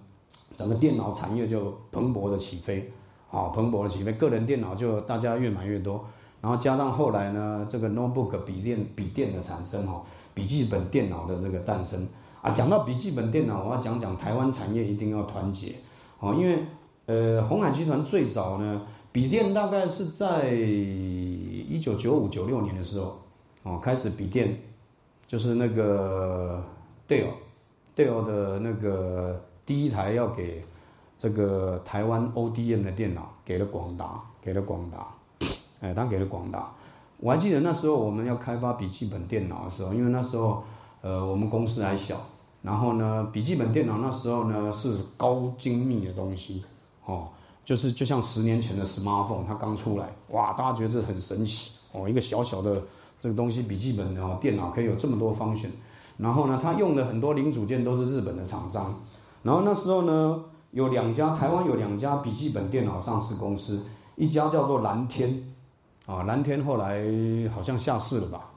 整个电脑产业就蓬勃的起飞，啊，蓬勃的起飞，个人电脑就大家越买越多。然后加上后来呢，这个 notebook 笔电笔电的产生哈，笔记本电脑的这个诞生啊，讲到笔记本电脑，我要讲讲台湾产业一定要团结哦，因为呃，红海集团最早呢，笔电大概是在一九九五九六年的时候哦，开始笔电就是那个 Dell Dell 的那个第一台要给这个台湾 ODM 的电脑给了广达，给了广达。<coughs> 哎，他给了广达。我还记得那时候我们要开发笔记本电脑的时候，因为那时候，呃，我们公司还小，然后呢，笔记本电脑那时候呢是高精密的东西，哦，就是就像十年前的 smartphone，它刚出来，哇，大家觉得这很神奇，哦，一个小小的这个东西，笔记本哦，电脑可以有这么多 function，然后呢，它用的很多零组件都是日本的厂商，然后那时候呢。有两家，台湾有两家笔记本电脑上市公司，一家叫做蓝天，啊，蓝天后来好像下市了吧？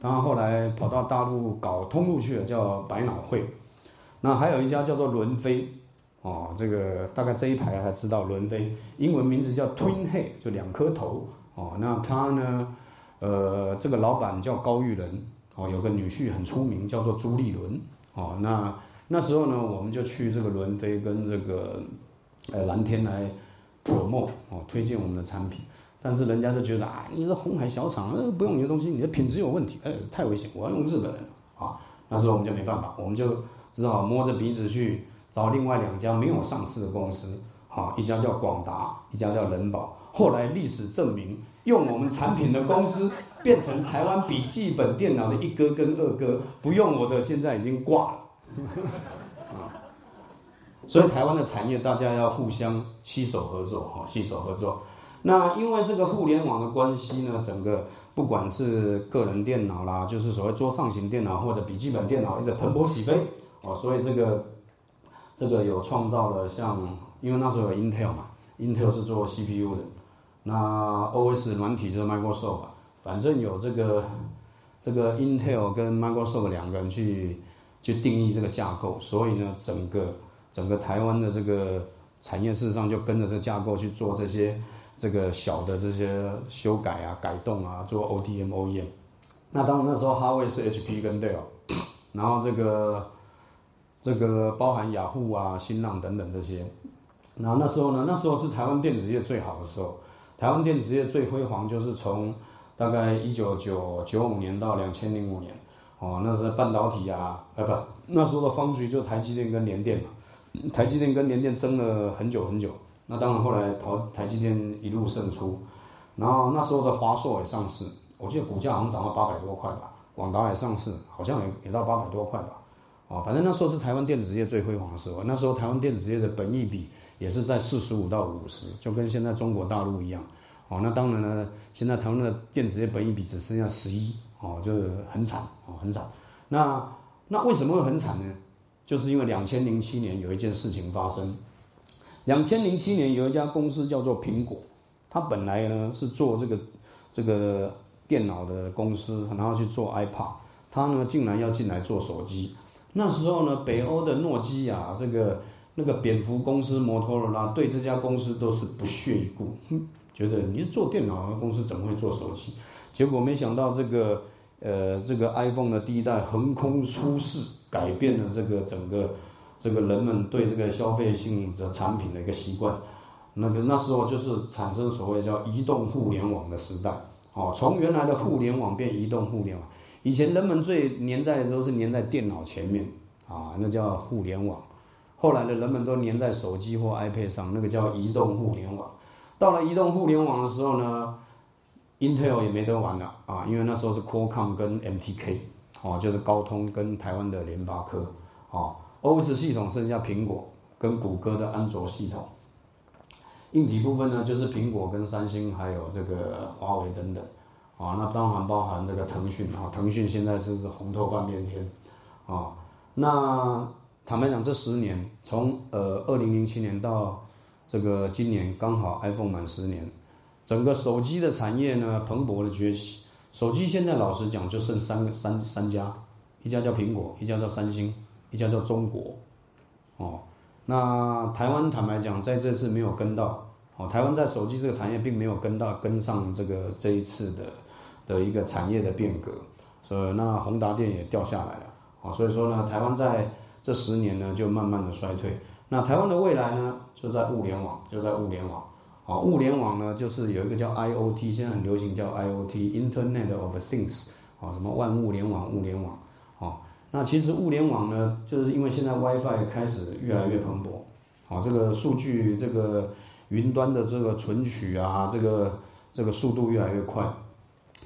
当然后来跑到大陆搞通路去了，叫百脑汇。那还有一家叫做伦飞，哦，这个大概这一排还知道伦飞，英文名字叫 Twin Head，就两颗头。哦，那他呢，呃，这个老板叫高玉仁，哦，有个女婿很出名，叫做朱立伦。哦，那。那时候呢，我们就去这个伦飞跟这个，呃蓝天来 promote 哦，推荐我们的产品，但是人家就觉得啊，你是红海小厂，呃不用你的东西，你的品质有问题，哎太危险，我要用日本人啊。那时候我们就没办法，我们就只好摸着鼻子去找另外两家没有上市的公司，啊，一家叫广达，一家叫人保。后来历史证明，用我们产品的公司变成台湾笔记本电脑的一哥跟二哥，不用我的现在已经挂了。啊，所以台湾的产业大家要互相携手合作，哈，携手合作。那因为这个互联网的关系呢，整个不管是个人电脑啦，就是所谓桌上型电脑或者笔记本电脑，一直蓬勃起飞，哦，所以这个这个有创造了像，因为那时候有 Intel 嘛，Intel 是做 CPU 的，那 OS 软体就是 Microsoft，反正有这个这个 Intel 跟 Microsoft 两个人去。去定义这个架构，所以呢，整个整个台湾的这个产业事实上就跟着这架构去做这些这个小的这些修改啊、改动啊，做 ODM、OEM。那当然那时候哈维是 HP 跟 Dell，<coughs> 然后这个这个包含雅虎啊、新浪等等这些。然后那时候呢，那时候是台湾电子业最好的时候，台湾电子业最辉煌就是从大概一九九九五年到两千零五年。哦，那是半导体啊，呃不，那时候的方局就台积电跟联电嘛，台积电跟联电争了很久很久，那当然后来台台积电一路胜出，然后那时候的华硕也上市，我记得股价好像涨到八百多块吧，广达也上市，好像也也到八百多块吧，哦，反正那时候是台湾电子业最辉煌的时候，那时候台湾电子业的本益比也是在四十五到五十，就跟现在中国大陆一样，哦，那当然呢，现在台湾的电子业本益比只剩下十一。哦，就是很惨哦，很惨。那那为什么会很惨呢？就是因为两千零七年有一件事情发生。两千零七年有一家公司叫做苹果，它本来呢是做这个这个电脑的公司，然后去做 iPad，它呢竟然要进来做手机。那时候呢，北欧的诺基亚这个那个蝙蝠公司摩托罗拉对这家公司都是不屑一顾，觉得你是做电脑的公司怎么会做手机？结果没想到这个，呃，这个 iPhone 的第一代横空出世，改变了这个整个这个人们对这个消费性的产品的一个习惯。那个那时候就是产生所谓叫移动互联网的时代。哦，从原来的互联网变移动互联网。以前人们最粘在都是粘在电脑前面，啊，那叫互联网。后来的人们都粘在手机或 iPad 上，那个叫移动互联网。到了移动互联网的时候呢？Intel 也没得玩了啊，因为那时候是 Qualcomm 跟 MTK，哦，就是高通跟台湾的联发科，哦，OS 系统剩下苹果跟谷歌的安卓系统，硬体部分呢就是苹果跟三星还有这个华为等等，啊，那当然包含这个腾讯啊，腾讯现在就是红透半边天，啊，那坦白讲这十年，从呃二零零七年到这个今年刚好 iPhone 满十年。整个手机的产业呢，蓬勃的崛起。手机现在老实讲，就剩三个三三家，一家叫苹果，一家叫三星，一家叫中国。哦，那台湾坦白讲，在这次没有跟到。哦，台湾在手机这个产业并没有跟到跟上这个这一次的的一个产业的变革。所以那宏达电也掉下来了。哦，所以说呢，台湾在这十年呢就慢慢的衰退。那台湾的未来呢，就在物联网，就在物联网。啊，物联网呢，就是有一个叫 IOT，现在很流行叫 IOT，Internet of Things，啊，什么万物联网、物联网，啊，那其实物联网呢，就是因为现在 WiFi 开始越来越蓬勃，啊，这个数据这个云端的这个存取啊，这个这个速度越来越快，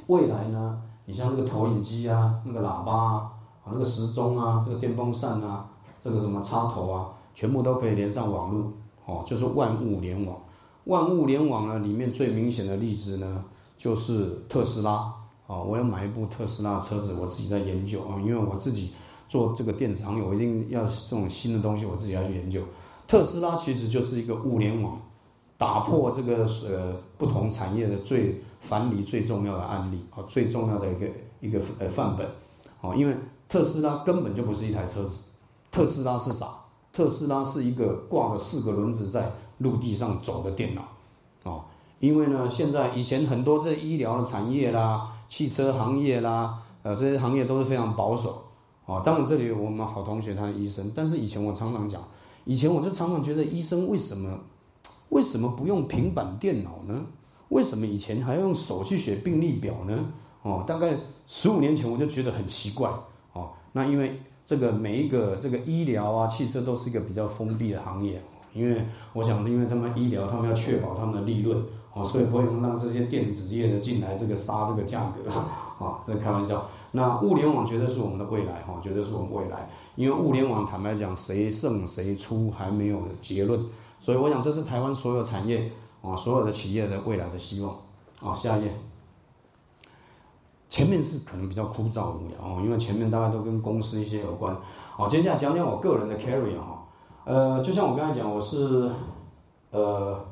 未来呢，你像这个投影机啊，那个喇叭啊，啊，那个时钟啊，这个电风扇啊，这个什么插头啊，全部都可以连上网络，哦，就是万物联网。万物联网呢，里面最明显的例子呢，就是特斯拉啊。我要买一部特斯拉车子，我自己在研究啊，因为我自己做这个电子行业，我一定要这种新的东西，我自己要去研究。特斯拉其实就是一个物联网，打破这个呃不同产业的最樊篱最重要的案例啊，最重要的一个一个呃范本，哦，因为特斯拉根本就不是一台车子，特斯拉是啥？特斯拉是一个挂着四个轮子在陆地上走的电脑，哦，因为呢，现在以前很多这医疗的产业啦、汽车行业啦，呃，这些行业都是非常保守，哦，当然这里我们好同学他是医生，但是以前我常常讲，以前我就常常觉得医生为什么为什么不用平板电脑呢？为什么以前还要用手去写病历表呢？哦，大概十五年前我就觉得很奇怪，哦，那因为。这个每一个这个医疗啊，汽车都是一个比较封闭的行业，因为我想，因为他们医疗，他们要确保他们的利润，哦，所以不会让这些电子业的进来这个杀这个价格，啊，<laughs> 这开玩笑。那物联网绝对是我们的未来，哈，绝对是我们未来。因为物联网坦白讲，谁胜谁出还没有结论，所以我想这是台湾所有产业啊，所有的企业的未来的希望。啊，下一页。前面是可能比较枯燥无聊哦，因为前面大家都跟公司一些有关。好，接下来讲讲我个人的 carry 哈。呃，就像我刚才讲，我是呃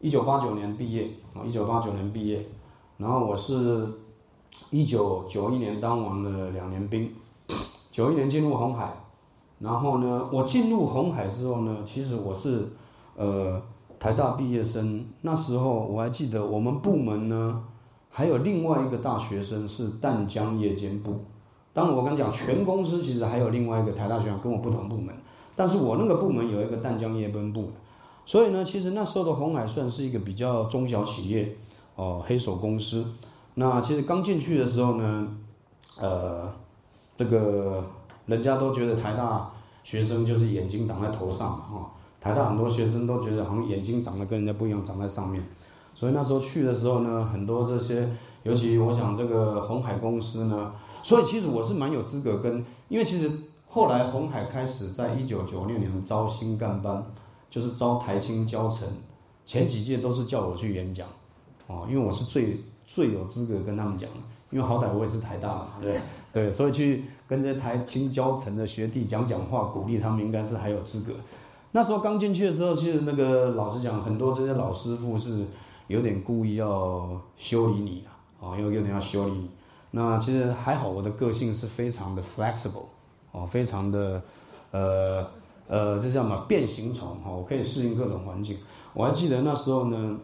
一九八九年毕业啊，一九八九年毕业，然后我是一九九一年当完了两年兵，<coughs> 九一年进入红海，然后呢，我进入红海之后呢，其实我是呃台大毕业生，那时候我还记得我们部门呢。还有另外一个大学生是淡江夜间部，当然我刚讲全公司其实还有另外一个台大学生跟我不同部门，但是我那个部门有一个淡江夜奔部，所以呢，其实那时候的红海算是一个比较中小企业哦，黑手公司。那其实刚进去的时候呢，呃，这个人家都觉得台大学生就是眼睛长在头上嘛，哈，台大很多学生都觉得好像眼睛长得跟人家不一样，长在上面。所以那时候去的时候呢，很多这些，尤其我想这个红海公司呢，所以其实我是蛮有资格跟，因为其实后来红海开始在一九九六年招新干班，就是招台青教程，前几届都是叫我去演讲，哦，因为我是最最有资格跟他们讲的，因为好歹我也是台大嘛，<laughs> 对对，所以去跟这些台青教程的学弟讲讲话，鼓励他们应该是还有资格。那时候刚进去的时候，其实那个老实讲，很多这些老师傅是。有点故意要修理你啊，啊，又有点要修理你。那其实还好，我的个性是非常的 flexible，哦，非常的，呃呃，这叫什么变形虫哈，我可以适应各种环境。我还记得那时候呢，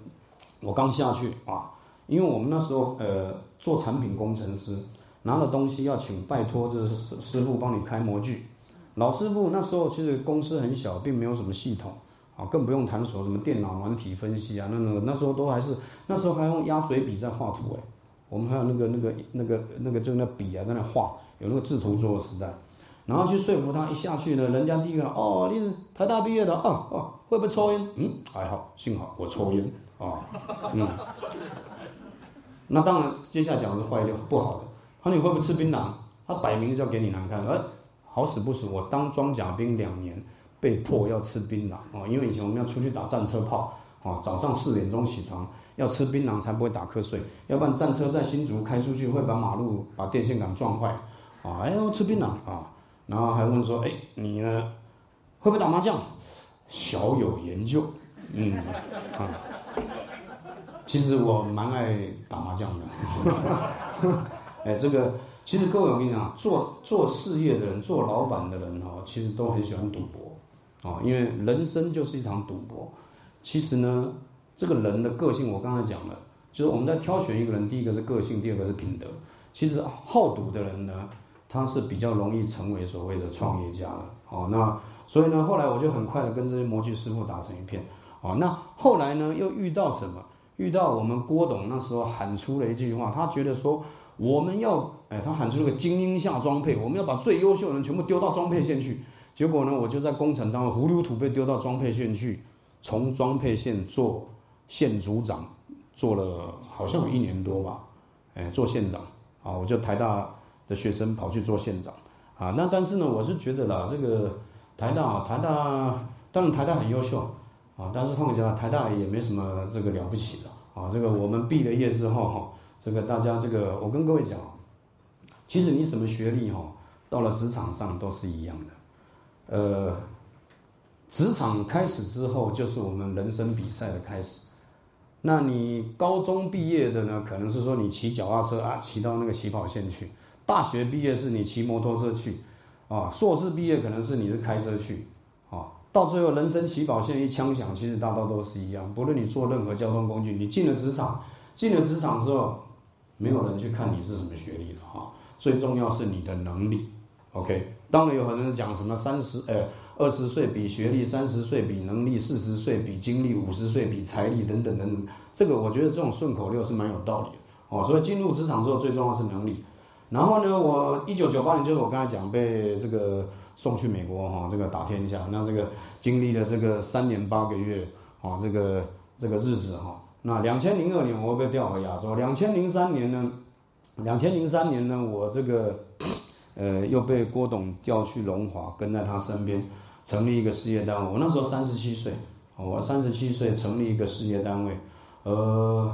我刚下去啊，因为我们那时候呃做产品工程师，拿了东西要请拜托这师师傅帮你开模具。老师傅那时候其实公司很小，并没有什么系统。啊，更不用谈说什么电脑软体分析啊，那那那时候都还是那时候还用鸭嘴笔在画图哎，我们还有那个那个那个那个就那笔啊在那画，有那个制图做的时代，然后去说服他一下去呢，人家第一个哦，你是台大毕业的哦哦，会不会抽烟？嗯，还好，幸好我抽烟啊，嗯，那当然接下来讲的是坏掉不好的，他你会不会吃槟榔？他摆明就要给你难看，哎，好死不死，我当装甲兵两年。被迫要吃槟榔哦，因为以前我们要出去打战车炮啊，早上四点钟起床要吃槟榔才不会打瞌睡，要不然战车在新竹开出去会把马路把电线杆撞坏啊！哎呦，吃槟榔啊，然后还问说，哎，你呢会不会打麻将？小有研究，嗯啊，其实我蛮爱打麻将的，<laughs> 哎，这个其实各位我跟你讲，做做事业的人，做老板的人哦，其实都很喜欢赌博。啊，因为人生就是一场赌博。其实呢，这个人的个性，我刚才讲了，就是我们在挑选一个人，第一个是个性，第二个是品德。其实好赌的人呢，他是比较容易成为所谓的创业家的。哦，那所以呢，后来我就很快的跟这些模具师傅打成一片。哦，那后来呢，又遇到什么？遇到我们郭董那时候喊出了一句话，他觉得说我们要，哎，他喊出了个精英下装配，我们要把最优秀的人全部丢到装配线去。结果呢，我就在工程当中，糊里糊涂被丢到装配线去，从装配线做线组长，做了好像一年多吧，哎，做线长啊，我就台大的学生跑去做线长啊。那但是呢，我是觉得啦，这个台大台大当然台大很优秀啊，但是况且台大也没什么这个了不起的啊。这个我们毕了业之后哈，这个大家这个我跟各位讲，其实你什么学历哈，到了职场上都是一样的。呃，职场开始之后，就是我们人生比赛的开始。那你高中毕业的呢，可能是说你骑脚踏车啊，骑到那个起跑线去；大学毕业是你骑摩托车去，啊，硕士毕业可能是你是开车去，啊，到最后人生起跑线一枪响，其实大道都是一样。不论你坐任何交通工具，你进了职场，进了职场之后，没有人去看你是什么学历的哈，最重要是你的能力。OK，当然有很多人讲什么三十呃。二十岁比学历，三十岁比能力，四十岁比经历，五十岁比财力，等等等等。这个我觉得这种顺口溜是蛮有道理的哦。所以进入职场之后，最重要是能力。然后呢，我一九九八年就是我刚才讲被这个送去美国哈，这个打天下。那这个经历了这个三年八个月哦，这个这个日子哈。那两千零二年我被调回亚洲，两千零三年呢，两千零三年呢，我这个呃又被郭董调去龙华，跟在他身边。成立一个事业单位，我那时候三十七岁，我三十七岁成立一个事业单位，呃，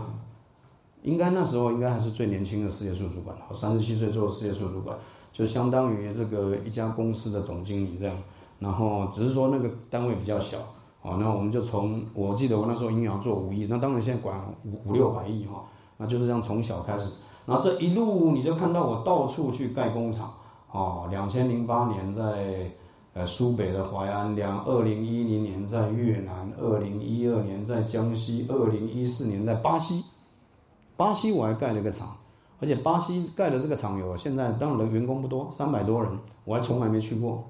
应该那时候应该还是最年轻的事业处主管，我三十七岁做事业处主管，就相当于这个一家公司的总经理这样，然后只是说那个单位比较小，哦，那我们就从我记得我那时候营养做五亿，那当然现在管五五六百亿哈，那就是这样从小开始，然后这一路你就看到我到处去盖工厂，哦，两千零八年在。呃，苏北的淮安，两二零一零年在越南，二零一二年在江西，二零一四年在巴西，巴西我还盖了一个厂，而且巴西盖的这个厂有现在当然员工不多，三百多人，我还从来没去过，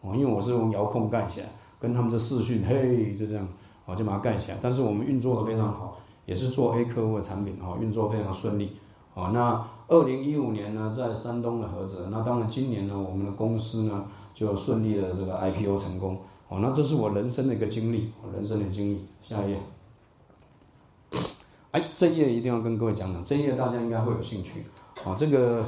哦，因为我是用遥控盖起来，跟他们这视讯，嘿，就这样，我，就把它盖起来。但是我们运作的非常好，也是做 A 客户的产品，哦，运作非常顺利，哦，那二零一五年呢，在山东的菏泽，那当然今年呢，我们的公司呢。就顺利的这个 IPO 成功，哦，那这是我人生的一个经历，我人生的经历。下一页，哎，这一页一定要跟各位讲讲，这一页大家应该会有兴趣，啊，这个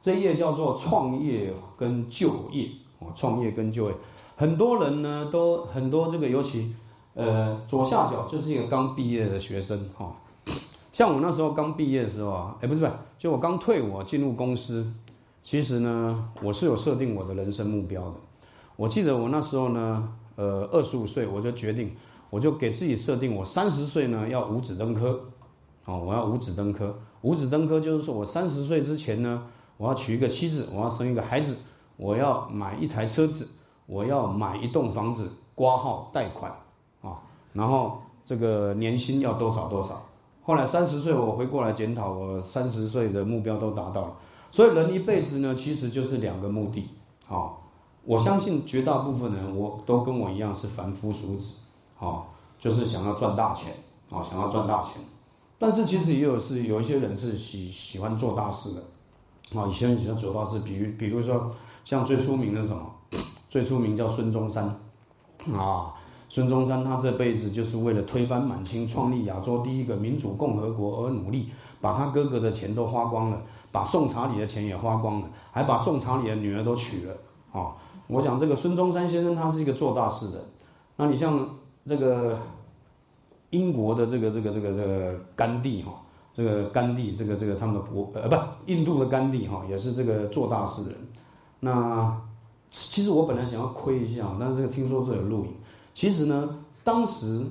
这一页叫做创业跟就业，哦，创业跟就业，很多人呢都很多这个，尤其呃左下角就是一个刚毕业的学生，哈，像我那时候刚毕业的时候啊，哎，不是不是，就我刚退伍进入公司。其实呢，我是有设定我的人生目标的。我记得我那时候呢，呃，二十五岁我就决定，我就给自己设定，我三十岁呢要五子登科，哦，我要五子登科。五子登科就是说我三十岁之前呢，我要娶一个妻子，我要生一个孩子，我要买一台车子，我要买一栋房子，挂号贷款啊，然后这个年薪要多少多少。后来三十岁我回过来检讨，我三十岁的目标都达到了。所以人一辈子呢，其实就是两个目的。好，我相信绝大部分人，我都跟我一样是凡夫俗子。好，就是想要赚大钱，啊，想要赚大钱。但是其实也有是有一些人是喜喜欢做大事的。啊，以前喜欢做大事，比如比如说像最出名的什么，<coughs> 最出名叫孙中山。啊，孙中山他这辈子就是为了推翻满清，创立亚洲第一个民主共和国而努力，把他哥哥的钱都花光了。把宋查理的钱也花光了，还把宋查理的女儿都娶了啊！我想这个孙中山先生他是一个做大事的。那你像这个英国的这个这个这个这个甘地哈，这个甘地这个这个他们的国呃不，印度的甘地哈也是这个做大事的人。那其实我本来想要亏一下，但是这个听说这有录影。其实呢，当时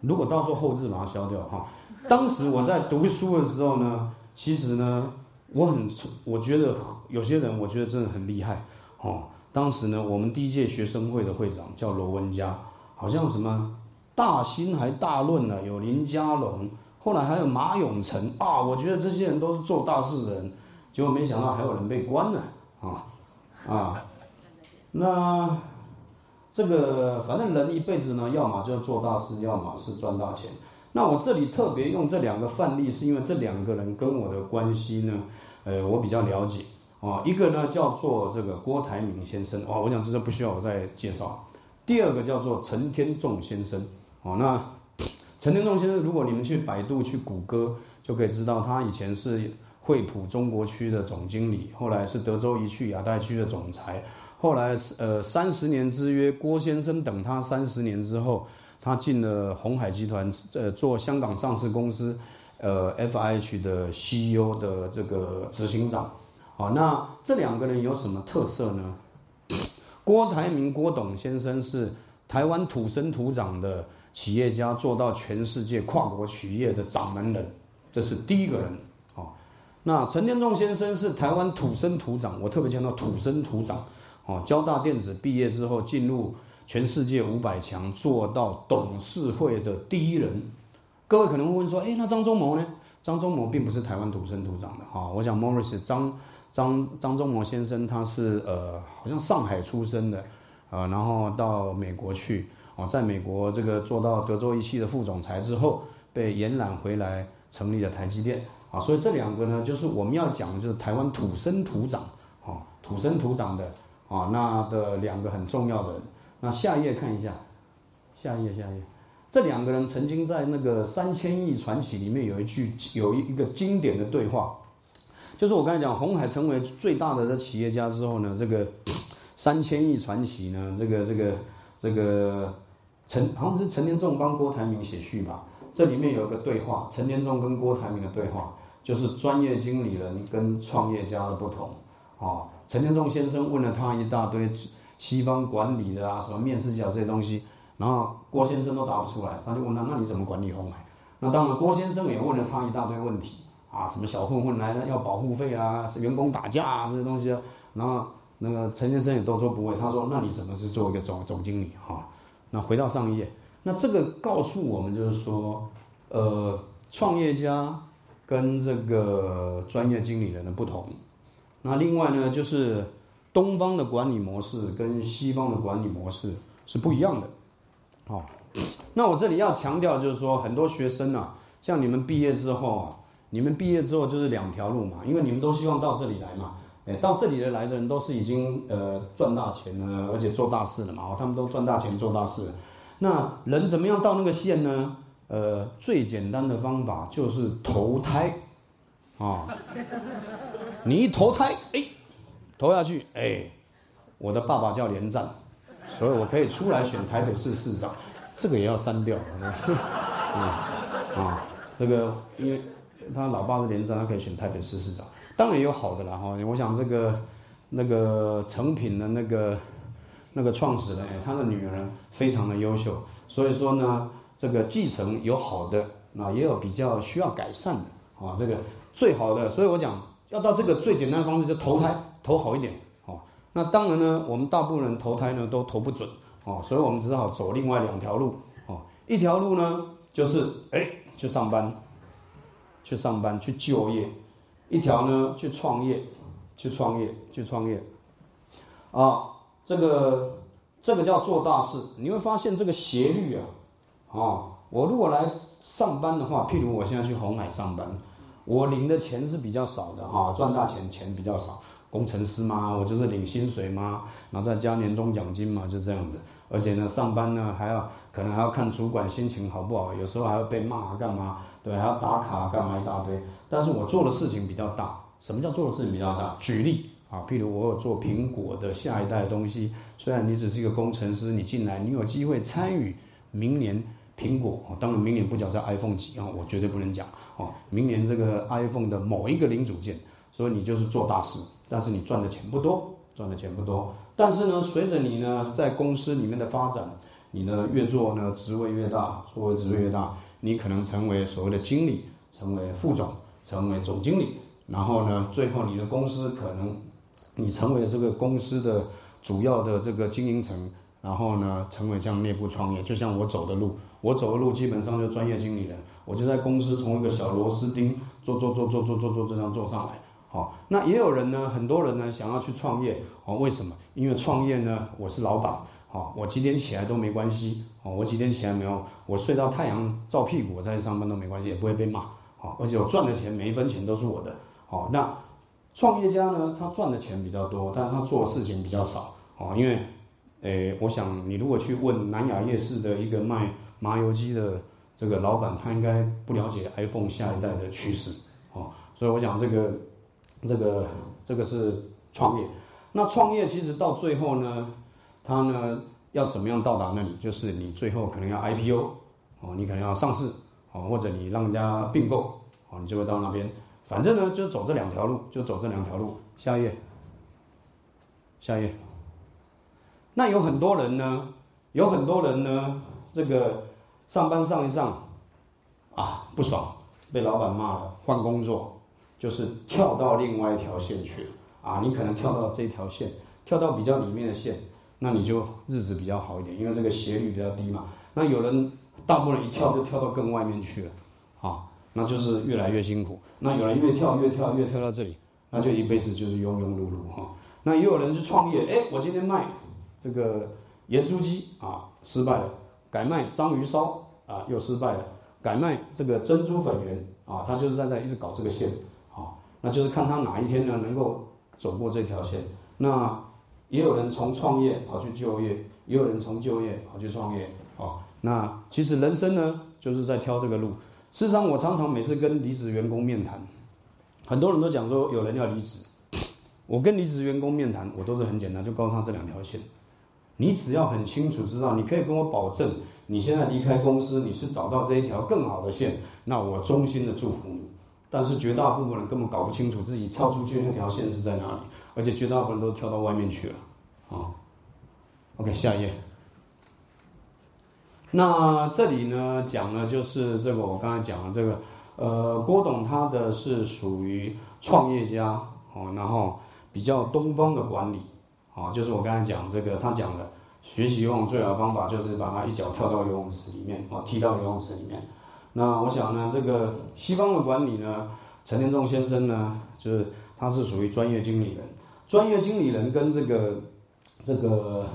如果到时候后置把它消掉哈，当时我在读书的时候呢，其实呢。我很，我觉得有些人，我觉得真的很厉害，哦。当时呢，我们第一届学生会的会长叫罗文嘉，好像什么大兴还大论呢，有林家龙，后来还有马永成啊。我觉得这些人都是做大事的人，结果没想到还有人被关了啊啊。那这个反正人一辈子呢，要么就做大事，要么是赚大钱。那我这里特别用这两个范例，是因为这两个人跟我的关系呢，呃，我比较了解啊。一个呢叫做这个郭台铭先生，哦，我想这个不需要我再介绍。第二个叫做陈天仲先生，哦，那陈天仲先生，如果你们去百度、去谷歌，就可以知道他以前是惠普中国区的总经理，后来是德州仪器亚太区的总裁，后来呃三十年之约，郭先生等他三十年之后。他进了红海集团，呃，做香港上市公司，呃，F I H 的 C E O 的这个执行长。好，那这两个人有什么特色呢？<coughs> 郭台铭郭董先生是台湾土生土长的企业家做到全世界跨国企业的掌门人，这是第一个人。哦，那陈天仲先生是台湾土生土长，我特别强调土生土长。哦，交大电子毕业之后进入全世界五百强，做到董事会的第一人。各位可能会问说，哎，那张忠谋呢？张忠谋并不是台湾土生土长的。哈，我想 Morris 张张张忠谋先生他是呃，好像上海出生的。啊，然后到美国去，哦，在美国这个做到德州仪器的副总裁之后，被延揽回来成立了台积电，啊，所以这两个呢，就是我们要讲的就是台湾土生土长，啊，土生土长的，啊，那的两个很重要的人。那下一页看一下，下一页，下一页，这两个人曾经在那个三千亿传奇里面有一句有一一个经典的对话，就是我刚才讲红海成为最大的这企业家之后呢，这个。三千亿传奇呢？这个这个这个陈好像是陈年仲帮郭台铭写序吧？这里面有一个对话，陈年仲跟郭台铭的对话，就是专业经理人跟创业家的不同。哦，陈年仲先生问了他一大堆西方管理的啊，什么面试角这些东西，然后郭先生都答不出来，他就问他：那你怎么管理红海？那当然，郭先生也问了他一大堆问题啊，什么小混混来了要保护费啊，是员工打架啊这些东西啊，然后。那个陈先生也都说不会，他说：“那你怎么是做一个总总经理？”哈，那回到上一页，那这个告诉我们就是说，呃，创业家跟这个专业经理人的不同。那另外呢，就是东方的管理模式跟西方的管理模式是不一样的。好，那我这里要强调就是说，很多学生啊，像你们毕业之后啊，你们毕业之后就是两条路嘛，因为你们都希望到这里来嘛。哎，到这里的来的人都是已经呃赚大钱了，而且做大事了嘛。他们都赚大钱做大事了。那人怎么样到那个线呢？呃，最简单的方法就是投胎，啊，你一投胎，哎，投下去，哎，我的爸爸叫连战，所以我可以出来选台北市市长，这个也要删掉，啊 <laughs> 啊，这个因为他老爸是连战，他可以选台北市市长。当然有好的了哈，我想这个那个成品的那个那个创始人，他的女儿非常的优秀，所以说呢，这个继承有好的，那也有比较需要改善的啊。这个最好的，所以我讲要到这个最简单的方式，就投胎投好一点哦。那当然呢，我们大部分人投胎呢都投不准哦，所以我们只好走另外两条路哦。一条路呢就是哎去上班，去上班去就业。一条呢，去创业，去创业，去创业，啊，这个这个叫做大事。你会发现这个斜率啊，啊，我如果来上班的话，譬如我现在去红海上班，我领的钱是比较少的哈，赚大钱钱比较少。工程师嘛，我就是领薪水嘛，然后再加年终奖金嘛，就这样子。而且呢，上班呢还要可能还要看主管心情好不好，有时候还要被骂干嘛？对，还要打卡干嘛一大堆。但是我做的事情比较大。什么叫做的事情比较大？举例啊，譬如我有做苹果的下一代的东西。虽然你只是一个工程师，你进来，你有机会参与明年苹果。当然，明年不讲在 iPhone 几啊，我绝对不能讲哦。明年这个 iPhone 的某一个零组件，所以你就是做大事。但是你赚的钱不多，赚的钱不多。但是呢，随着你呢在公司里面的发展，你呢越做呢职位越大，作为职位越大。你可能成为所谓的经理，成为副总，成为总经理，然后呢，最后你的公司可能你成为这个公司的主要的这个经营层，然后呢，成为这样内部创业。就像我走的路，我走的路基本上就专业经理人，我就在公司从一个小螺丝钉做做做做做做做这样做上来。好，那也有人呢，很多人呢想要去创业，哦，为什么？因为创业呢，我是老板。好，我几点起来都没关系。哦，我几点起来没有？我睡到太阳照屁股，我再去上班都没关系，也不会被骂。好，而且我赚的钱每一分钱都是我的。好，那创业家呢？他赚的钱比较多，但是他做的事情比较少。哦，因为，诶，我想你如果去问南雅夜市的一个卖麻油鸡的这个老板，他应该不了解 iPhone 下一代的趋势。哦，所以我想这个，这个，这个是创业。那创业其实到最后呢？它呢要怎么样到达那里？就是你最后可能要 IPO 哦，你可能要上市哦，或者你让人家并购哦，你就会到那边。反正呢就走这两条路，就走这两条路。下一页，下一页。那有很多人呢有很多人呢，这个上班上一上，啊不爽，被老板骂了，换工作，就是跳到另外一条线去了。啊，你可能跳到这条线，跳到比较里面的线，那你就日子比较好一点，因为这个斜率比较低嘛。那有人大部分人一跳就跳到更外面去了，啊，那就是越来越辛苦。那有人越跳越跳越跳到这里，那就一辈子就是庸庸碌碌哈。那也有人是创业，哎，我今天卖这个盐酥鸡啊，失败了；改卖章鱼烧啊，又失败了；改卖这个珍珠粉圆啊，他就是在那一直搞这个线，那就是看他哪一天呢能够。走过这条线，那也有人从创业跑去就业，也有人从就业跑去创业，哦，那其实人生呢，就是在挑这个路。事实上，我常常每次跟离职员工面谈，很多人都讲说有人要离职，我跟离职员工面谈，我都是很简单，就告诉他这两条线，你只要很清楚知道，你可以跟我保证，你现在离开公司，你是找到这一条更好的线，那我衷心的祝福你。但是绝大部分人根本搞不清楚自己跳出去那条线是在哪里，而且绝大部分人都跳到外面去了，啊，OK，下一页。那这里呢讲的就是这个我刚才讲的这个，呃，郭董他的是属于创业家哦，然后比较东方的管理，哦，就是我刚才讲这个他讲的学习游泳最好的方法就是把他一脚跳到游泳池里面，哦，踢到游泳池里面。那我想呢，这个西方的管理呢，陈天仲先生呢，就是他是属于专业经理人。专业经理人跟这个这个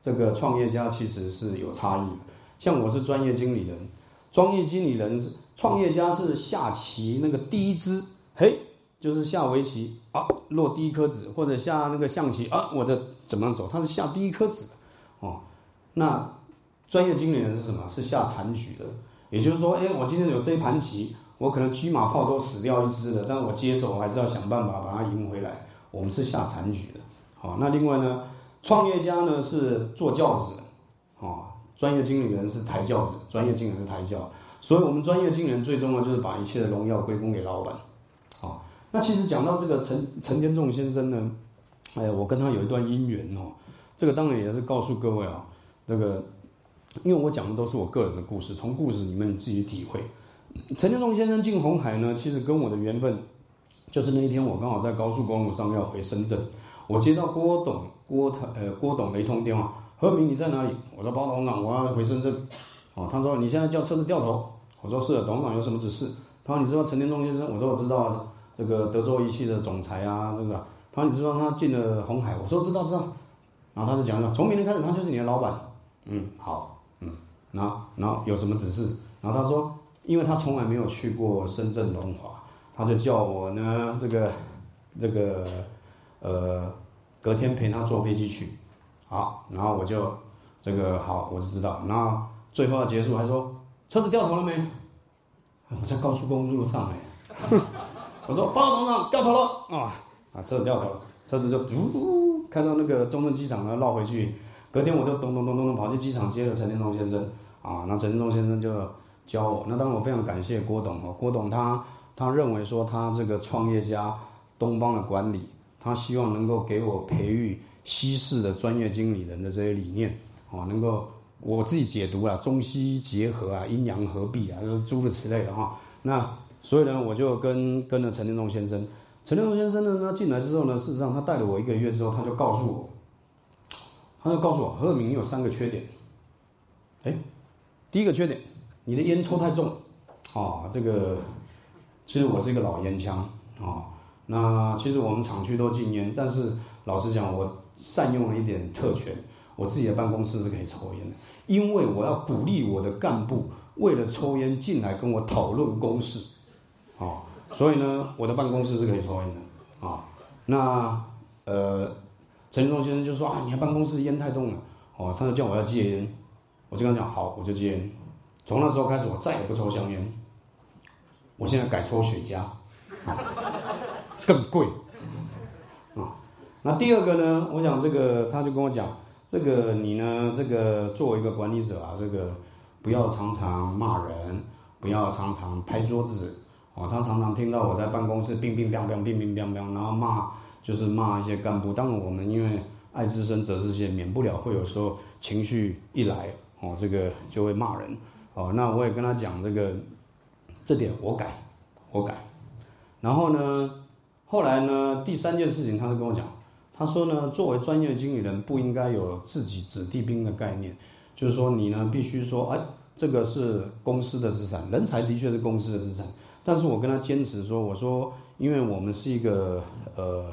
这个创业家其实是有差异的。像我是专业经理人，专业经理人，创业家是下棋那个第一支，嘿，就是下围棋啊，落第一颗子，或者下那个象棋啊，我的怎么样走？他是下第一颗子，哦，那专业经理人是什么？是下残局的。也就是说，哎，我今天有这一盘棋，我可能车马炮都死掉一只了，但我接手还是要想办法把它赢回来。我们是下残局的，好，那另外呢，创业家呢是坐轿子，哦，专业经理人是抬轿子，专业经理人是抬轿，所以我们专业经理人最终呢就是把一切的荣耀归功给老板，好，那其实讲到这个陈陈天仲先生呢，哎，我跟他有一段姻缘哦，这个当然也是告诉各位啊，这个。因为我讲的都是我个人的故事，从故事里面你自己体会。陈天仲先生进红海呢，其实跟我的缘分，就是那一天我刚好在高速公路上要回深圳，我接到郭董郭呃郭董的一通电话，何明你在哪里？我说包董事长，我要回深圳。哦，他说你现在叫车子掉头。我说是，董事长有什么指示？他说你知道陈天仲先生？我说我知道啊，这个德州仪器的总裁啊，这个。他说你知道他进了红海？我说知道知道。然后他就讲讲，从明天开始他就是你的老板。嗯，好。然后，然后有什么指示？然后他说，因为他从来没有去过深圳龙华，他就叫我呢，这个，这个，呃，隔天陪他坐飞机去。好，然后我就，这个好，我就知道。然后最后要结束，还说车子掉头了没？我在高速公路上哎。我说报告董事长掉头了啊啊，车子掉头了，车子就嘟开到那个中正机场呢，绕回去。隔天我就咚咚咚咚咚跑去机场接了陈天龙先生。啊，那陈天东先生就教我。那当然我非常感谢郭董哦，郭董他他认为说他这个创业家东方的管理，他希望能够给我培育西式的专业经理人的这些理念，啊，能够我自己解读啊，中西结合啊，阴阳合璧啊，诸如此类的哈。那所以呢，我就跟跟了陈天龙先生。陈天龙先生呢，他进来之后呢，事实上他带了我一个月之后，他就告诉我，他就告诉我何明有三个缺点，哎。第一个缺点，你的烟抽太重，啊，这个其实我是一个老烟枪啊。那其实我们厂区都禁烟，但是老实讲，我善用了一点特权，我自己的办公室是可以抽烟的，因为我要鼓励我的干部为了抽烟进来跟我讨论公事，啊，所以呢，我的办公室是可以抽烟的啊。那呃，陈忠先生就说啊，你的办公室烟太重了，哦，他就叫我要戒烟。我就跟他讲好，我就戒烟。从那时候开始，我再也不抽香烟。我现在改抽雪茄，<laughs> 更贵。啊，那第二个呢？我想这个，他就跟我讲，这个你呢，这个作为一个管理者啊，这个不要常常骂人，不要常常拍桌子。哦，他常常听到我在办公室乒乒乓乓、乒乒乓乓，然后骂，就是骂一些干部。当然我们因为。爱之深责之切，免不了会有时候情绪一来，哦，这个就会骂人，哦，那我也跟他讲这个，这点我改，我改。然后呢，后来呢，第三件事情，他就跟我讲，他说呢，作为专业经理人，不应该有自己子弟兵的概念，就是说你呢，必须说，哎，这个是公司的资产，人才的确是公司的资产。但是我跟他坚持说，我说，因为我们是一个呃，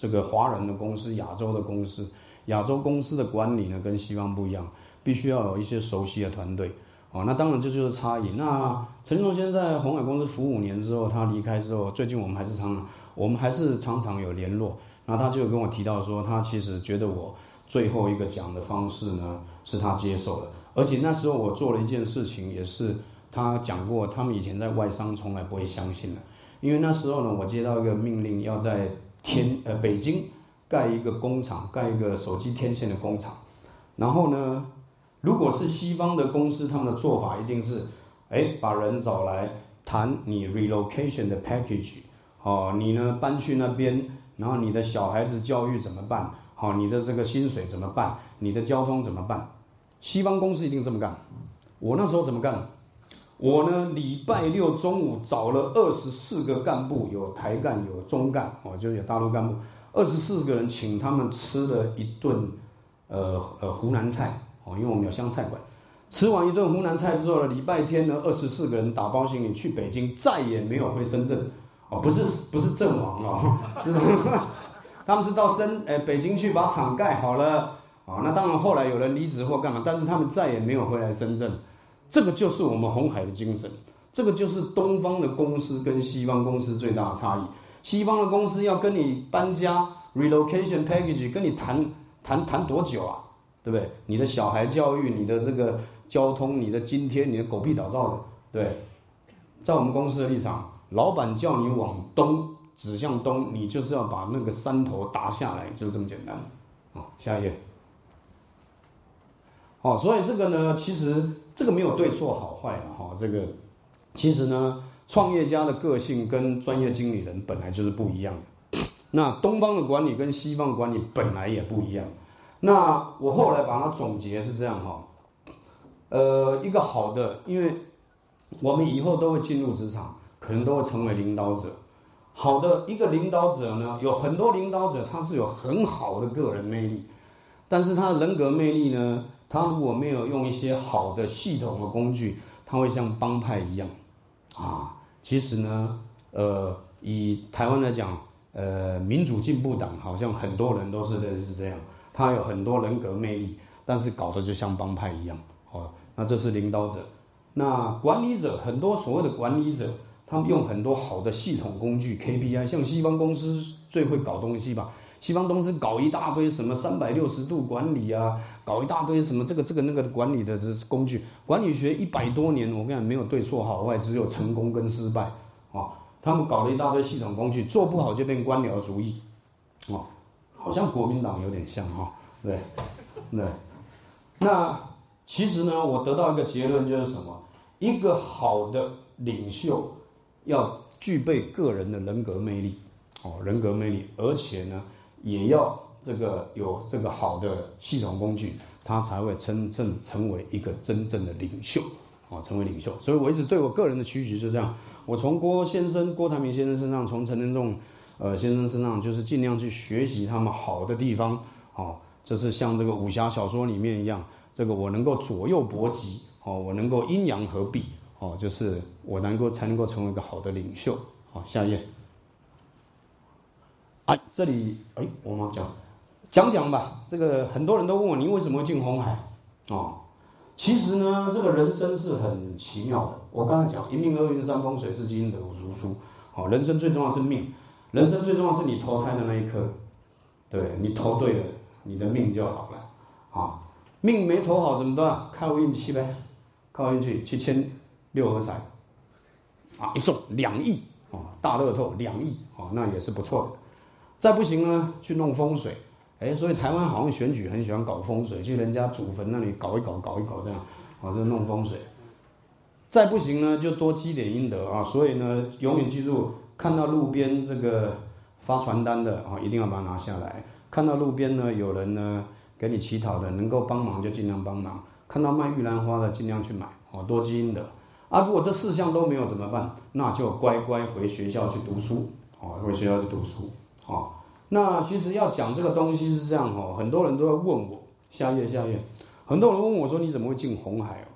这个华人的公司，亚洲的公司，亚洲公司的管理呢跟西方不一样，必须要有一些熟悉的团队，哦，那当然这就是差异。那陈立先在红海公司服务五年之后，他离开之后，最近我们还是常，我们还是常常有联络。那他就跟我提到说，他其实觉得我最后一个讲的方式呢，是他接受的，而且那时候我做了一件事情，也是。他讲过，他们以前在外商从来不会相信的，因为那时候呢，我接到一个命令，要在天呃北京盖一个工厂，盖一个手机天线的工厂。然后呢，如果是西方的公司，他们的做法一定是，哎，把人找来谈你 relocation 的 package，哦，你呢搬去那边，然后你的小孩子教育怎么办？好，你的这个薪水怎么办？你的交通怎么办？西方公司一定这么干。我那时候怎么干？我呢，礼拜六中午找了二十四个干部，有台干，有中干，哦，就有大陆干部，二十四个人，请他们吃了一顿，呃呃湖南菜，哦，因为我们有湘菜馆，吃完一顿湖南菜之后呢，礼拜天呢，二十四个人打包行李去北京，再也没有回深圳，哦，不是不是阵亡了，是 <laughs> 他们是到深，呃北京去把厂盖好了，啊，那当然后来有人离职或干嘛，但是他们再也没有回来深圳。这个就是我们红海的精神，这个就是东方的公司跟西方公司最大的差异。西方的公司要跟你搬家，relocation package，跟你谈谈谈多久啊？对不对？你的小孩教育，你的这个交通，你的津贴，你的狗屁倒灶的，对。在我们公司的立场，老板叫你往东指向东，你就是要把那个山头打下来，就是这么简单。好，下一页。好，所以这个呢，其实。这个没有对错好坏的哈，这个其实呢，创业家的个性跟专业经理人本来就是不一样的。<coughs> 那东方的管理跟西方管理本来也不一样。那我后来把它总结是这样哈，呃，一个好的，因为我们以后都会进入职场，可能都会成为领导者。好的一个领导者呢，有很多领导者他是有很好的个人魅力，但是他的人格魅力呢？他如果没有用一些好的系统的工具，他会像帮派一样，啊，其实呢，呃，以台湾来讲，呃，民主进步党好像很多人都是认是这样，他有很多人格魅力，但是搞得就像帮派一样，哦，那这是领导者，那管理者很多所谓的管理者，他们用很多好的系统工具 KPI，像西方公司最会搞东西吧。西方公司搞一大堆什么三百六十度管理啊，搞一大堆什么这个这个那个管理的工具，管理学一百多年，我跟你讲没有对错好坏，只有成功跟失败啊。他们搞了一大堆系统工具，做不好就变官僚主义，哦，好像国民党有点像哈，对，对。那其实呢，我得到一个结论就是什么？一个好的领袖要具备个人的人格魅力，哦，人格魅力，而且呢。也要这个有这个好的系统工具，他才会真正成为一个真正的领袖，啊，成为领袖。所以我一直对我个人的期许是这样：我从郭先生、郭台铭先生身上，从陈仁仲呃先生身上，就是尽量去学习他们好的地方，哦，这是像这个武侠小说里面一样，这个我能够左右搏击，哦，我能够阴阳合璧，哦，就是我能够才能够成为一个好的领袖。好，下一页。哎，这里哎，我们讲讲讲吧。这个很多人都问我，你为什么进红海？哦，其实呢，这个人生是很奇妙的。我刚才讲一命二运三风水四积阴德五读书。好，人生最重要是命，人生最重要是你投胎的那一刻。对你投对了，你的命就好了。啊，命没投好怎么办？靠运气呗，靠运气。去签六合彩啊，一中两亿啊，大乐透两亿啊，那也是不错的。再不行呢，去弄风水，哎，所以台湾好像选举很喜欢搞风水，去人家祖坟那里搞一搞，搞一搞这样，啊，就弄风水。再不行呢，就多积点阴德啊，所以呢，永远记住，看到路边这个发传单的啊，一定要把它拿下来；看到路边呢有人呢给你乞讨的，能够帮忙就尽量帮忙；看到卖玉兰花的，尽量去买哦，多积阴德。啊，如果这四项都没有怎么办？那就乖乖回学校去读书哦，回学校去读书哦。那其实要讲这个东西是这样哦，很多人都要问我，下页下页，很多人问我说你怎么会进红海哦？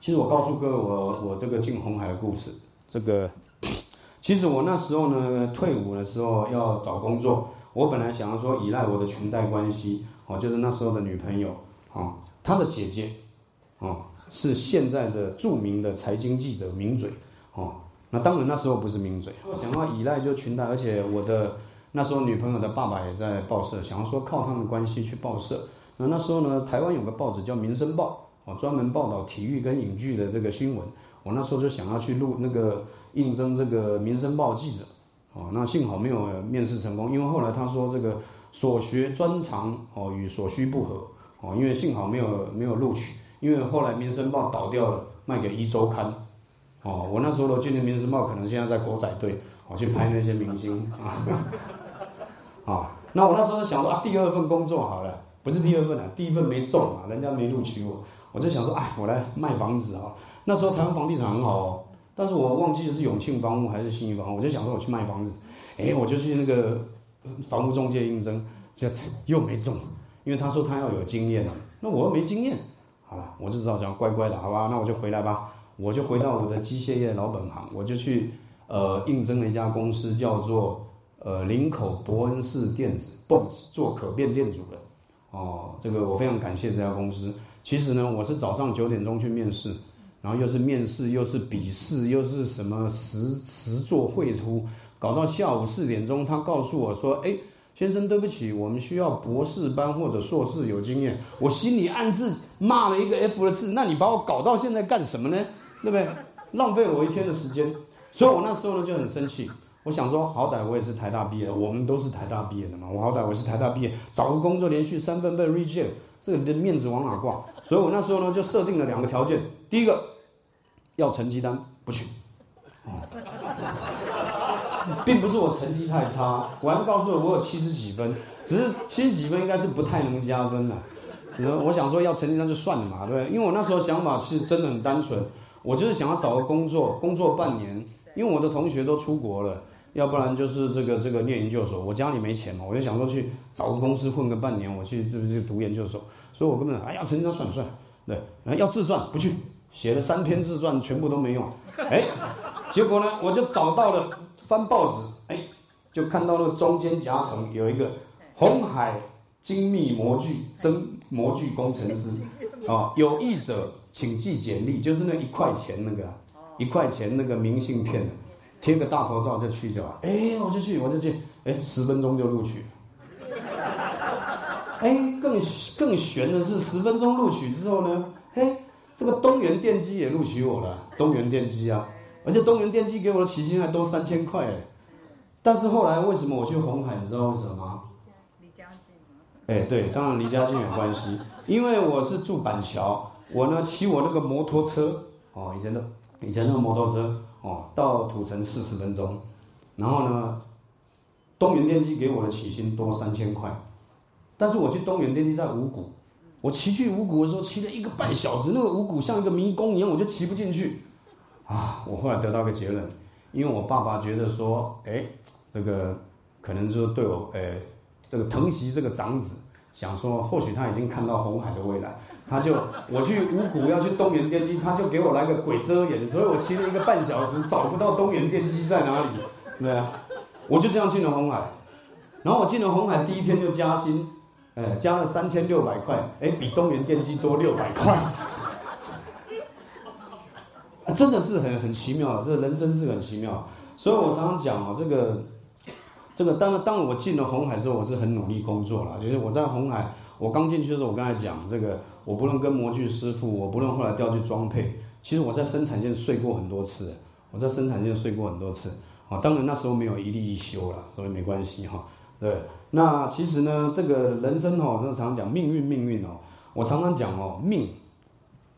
其实我告诉各位，我我这个进红海的故事，这个其实我那时候呢，退伍的时候要找工作，我本来想要说依赖我的裙带关系哦，就是那时候的女朋友哦，她的姐姐哦。是现在的著名的财经记者名嘴，哦，那当然那时候不是名嘴，想要依赖就裙带，而且我的那时候女朋友的爸爸也在报社，想要说靠他们关系去报社。那那时候呢，台湾有个报纸叫《民生报》，哦，专门报道体育跟影剧的这个新闻。我那时候就想要去录那个应征这个《民生报》记者，哦，那幸好没有面试成功，因为后来他说这个所学专长哦与所需不合，哦，因为幸好没有没有录取。因为后来《民生报》倒掉了，卖给一周刊，哦，我那时候的进的《民生报》可能现在在国仔队，我去拍那些明星啊，<laughs> 啊，那我那时候想说啊，第二份工作好了，不是第二份啊，第一份没中啊，人家没录取我，我就想说，哎，我来卖房子啊。那时候台湾房地产很好哦，但是我忘记是永庆房屋还是新义房屋，我就想说我去卖房子，哎，我就去那个房屋中介应征，就又没中，因为他说他要有经验，那我又没经验。好了，我就知道讲乖乖的，好吧？那我就回来吧，我就回到我的机械业老本行，我就去呃应征了一家公司，叫做呃林口伯恩士电子，Bos 做可变电阻的。哦，这个我非常感谢这家公司。其实呢，我是早上九点钟去面试，然后又是面试，又是笔试，又是什么实实做绘图，搞到下午四点钟，他告诉我说，哎。先生，对不起，我们需要博士班或者硕士有经验。我心里暗自骂了一个 F 的字，那你把我搞到现在干什么呢？对不对？浪费我一天的时间。所以我那时候呢就很生气。我想说，好歹我也是台大毕业，我们都是台大毕业的嘛。我好歹我是台大毕业，找个工作连续三份被 reject，这个的面子往哪挂？所以我那时候呢就设定了两个条件：第一个要成绩单，不去。并不是我成绩太差，我还是告诉了我有七十几分，只是七十几分应该是不太能加分了。我想说要成绩单就算了嘛，对不对因为我那时候想法其实真的很单纯，我就是想要找个工作，工作半年，因为我的同学都出国了，要不然就是这个这个念研究所，我家里没钱嘛，我就想说去找个公司混个半年，我去这这读研究所，所以我根本哎呀成绩单算了算了，对，要自传不去，写了三篇自传全部都没用，哎，结果呢我就找到了。翻报纸，哎，就看到那个中间夹层有一个红海精密模具真模具工程师，啊，<laughs> 有意者请寄简历，就是那一块钱那个，一块钱那个明信片，贴个大头照就去就好，哎，我就去，我就去，哎，十分钟就录取，哎，更更悬的是十分钟录取之后呢，嘿，这个东元电机也录取我了，东元电机啊。而且东元电机给我的起薪还多三千块哎，但是后来为什么我去红海？你知道为什么吗？离家近哎，对，当然离家近有关系。因为我是住板桥，我呢骑我那个摩托车哦，以前的以前那个摩托车哦，到土城四十分钟。然后呢，东元电机给我的起薪多三千块，但是我去东元电机在五谷，我骑去五谷的时候骑了一个半小时，那个五谷像一个迷宫一样，我就骑不进去。啊，我后来得到个结论，因为我爸爸觉得说，哎，这个可能就是对我，哎，这个疼惜这个长子，想说或许他已经看到红海的未来，他就我去五谷要去东元电机，他就给我来个鬼遮眼，所以我骑了一个半小时找不到东元电机在哪里，对啊，我就这样进了红海，然后我进了红海第一天就加薪，哎，加了三千六百块，哎，比东元电机多六百块。真的是很很奇妙，这人生是很奇妙，所以我常常讲啊，这个，这个当，当我进了红海之后，我是很努力工作了。就是我在红海，我刚进去的时候，我刚才讲这个，我不论跟模具师傅，我不论后来调去装配，其实我在生产线睡过很多次，我在生产线睡过很多次。啊，当然那时候没有一例一休了，所以没关系哈。对，那其实呢，这个人生哦，真的常常讲命运，命运哦，我常常讲哦，命。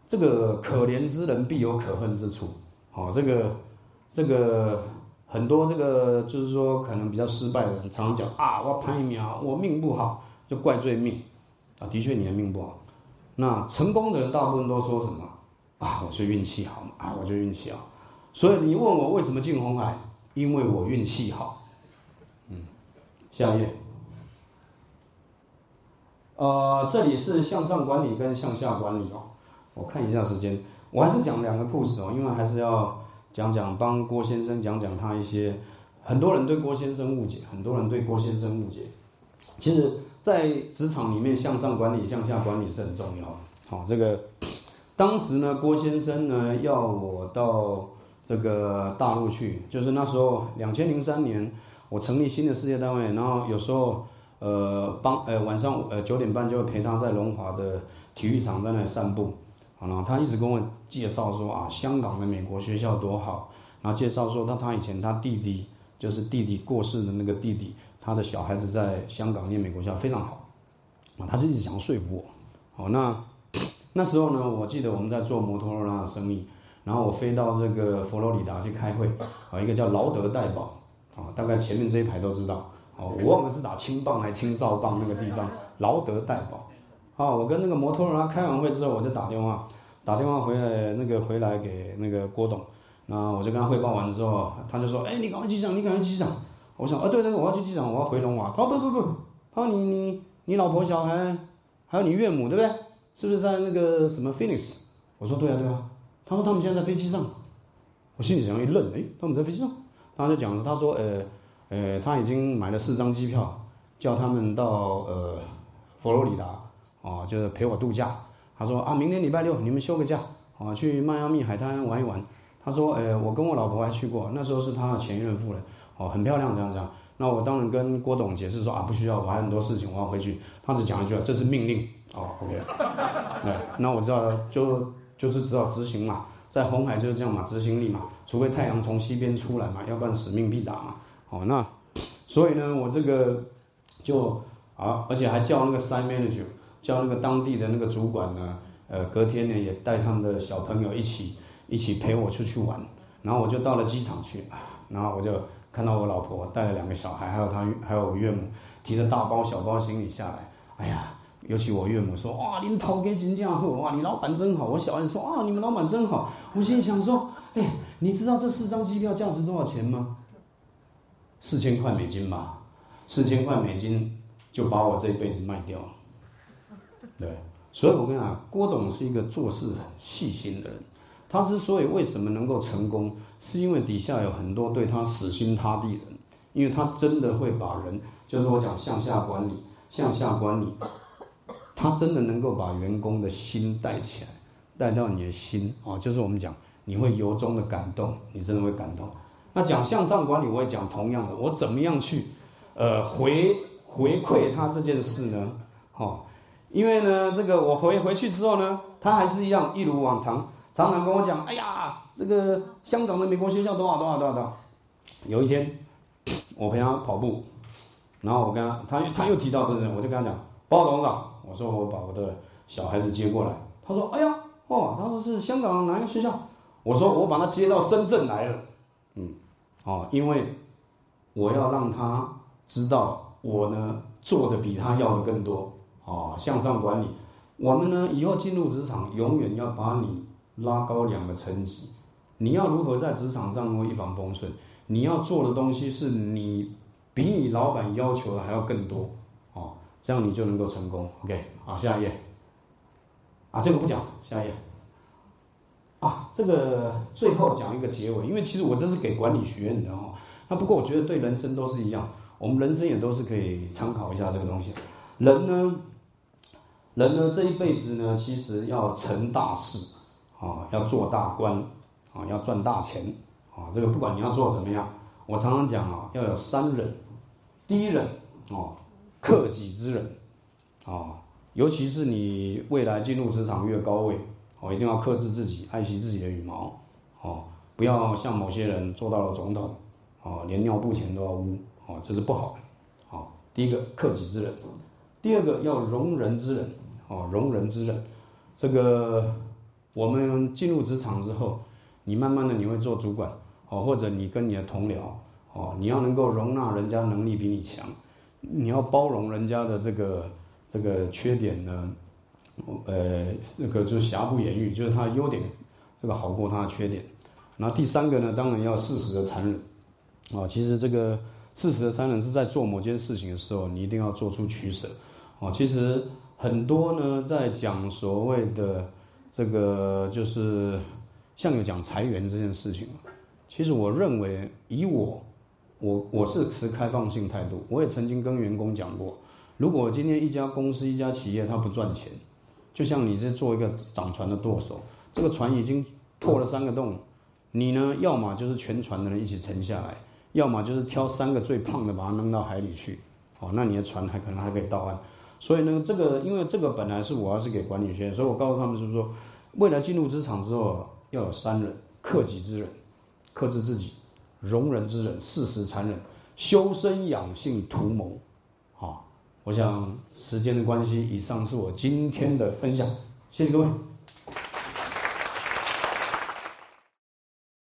这个可怜之人必有可恨之处，好，这个这个很多这个就是说可能比较失败的人，常常讲啊，我拍苗，我命不好，就怪罪命啊。的确你的命不好。那成功的人大部分都说什么啊？我是运气好啊，我就运气好。所以你问我为什么进红海？因为我运气好。嗯，下一页。呃，这里是向上管理跟向下管理哦。我看一下时间，我还是讲两个故事哦，因为还是要讲讲帮郭先生讲讲他一些很多人对郭先生误解，很多人对郭先生误解。其实，在职场里面，向上管理、向下管理是很重要的。好，这个当时呢，郭先生呢要我到这个大陆去，就是那时候两千零三年，我成立新的事业单位，然后有时候。呃，帮呃晚上呃九点半就会陪他在龙华的体育场在那里散步，好了，他一直跟我介绍说啊，香港的美国学校多好，然后介绍说他他以前他弟弟就是弟弟过世的那个弟弟，他的小孩子在香港念美国校非常好，啊，他就一直想要说服我，好，那那时候呢，我记得我们在做摩托罗拉的生意，然后我飞到这个佛罗里达去开会，啊，一个叫劳德代宝，啊，大概前面这一排都知道。哦，我忘了是打青棒还是青少棒那个地方，劳德代宝。啊，我跟那个摩托罗拉开完会之后，我就打电话，打电话回来那个回来给那个郭董，那我就跟他汇报完之后，他就说，哎，你赶快机场，你赶快机场。我想，啊，对对，我要去机场，我要回龙华。他说不不不，他说你你你老婆小孩，还有你岳母，对不对？是不是在那个什么 Phoenix？我说对啊对啊。他说他们现在在飞机上。我心里想一愣，哎，他们在飞机上？他就讲，他说，呃。呃，他已经买了四张机票，叫他们到呃佛罗里达，哦，就是陪我度假。他说啊，明天礼拜六你们休个假，啊，去迈阿密海滩玩一玩。他说，呃，我跟我老婆还去过，那时候是他的前任夫人，哦，很漂亮，这样这样。那我当然跟郭董解释说啊，不需要，我还有很多事情我要回去。他只讲一句，这是命令，哦，OK。<laughs> 对，那我知道就就是只好执行嘛，在红海就是这样嘛，执行力嘛，除非太阳从西边出来嘛，要不然使命必达嘛。哦，那所以呢，我这个就啊，而且还叫那个 site manager，叫那个当地的那个主管呢，呃，隔天呢也带他们的小朋友一起一起陪我出去玩，然后我就到了机场去，然后我就看到我老婆带了两个小孩，还有他还有我岳母提着大包小包行李下来，哎呀，尤其我岳母说，哇，你头给真正好，哇，你老板真好，我小孩说，啊，你们老板真好，我心想说，哎，你知道这四张机票价值多少钱吗？四千块美金吧，四千块美金就把我这一辈子卖掉了。对，所以我跟你讲，郭董是一个做事很细心的人。他之所以为什么能够成功，是因为底下有很多对他死心塌地的人。因为他真的会把人，就是我讲向下管理，向下管理，他真的能够把员工的心带起来，带到你的心啊，就是我们讲，你会由衷的感动，你真的会感动。那讲向上管理，我也讲同样的，我怎么样去，呃，回回馈他这件事呢？好，因为呢，这个我回回去之后呢，他还是一样一如往常，常常跟我讲，哎呀，这个香港的美国学校多少多少多少多少。有一天，<clears throat> 我陪他跑步，然后我跟他，他他又提到这事，我就跟他讲，包董事长，我说我把我的小孩子接过来，他说，哎呀，哦，他说是香港哪一个学校？我说我把他接到深圳来了，嗯。哦，因为我要让他知道我呢做的比他要的更多。哦，向上管理，我们呢以后进入职场，永远要把你拉高两个层级。你要如何在职场上能够一帆风顺？你要做的东西是你比你老板要求的还要更多。哦，这样你就能够成功。OK，好，下一页。啊，这个不讲，下一页。啊，这个最后讲一个结尾，因为其实我这是给管理学院的哈。那不过我觉得对人生都是一样，我们人生也都是可以参考一下这个东西。人呢，人呢这一辈子呢，其实要成大事啊，要做大官啊，要赚大钱啊。这个不管你要做怎么样，我常常讲啊，要有三忍。第一忍哦，克己之忍啊，尤其是你未来进入职场越高位。哦，一定要克制自己，爱惜自己的羽毛，哦，不要像某些人做到了总统，哦，连尿布钱都要污，哦，这是不好的。哦，第一个克己之人，第二个要容人之人，哦，容人之人，这个我们进入职场之后，你慢慢的你会做主管，哦，或者你跟你的同僚，哦，你要能够容纳人家能力比你强，你要包容人家的这个这个缺点呢，呃，那个就是瑕不掩瑜，就是他优点，这个好过他的缺点。那第三个呢，当然要适时的残忍，啊，其实这个适时的残忍是在做某件事情的时候，你一定要做出取舍，哦，其实很多呢在讲所谓的这个就是像有讲裁员这件事情，其实我认为以我。我我是持开放性态度，我也曾经跟员工讲过，如果今天一家公司一家企业它不赚钱，就像你是做一个掌船的舵手，这个船已经破了三个洞，你呢要么就是全船的人一起沉下来，要么就是挑三个最胖的把它扔到海里去，哦，那你的船还可能还可以到岸。所以呢，这个因为这个本来是我要是给管理学院，所以我告诉他们就是说，未来进入职场之后要有三忍：克己之忍，克制自己。容人之忍，事实残忍，修身养性图谋，好，我想时间的关系，以上是我今天的分享，谢谢各位。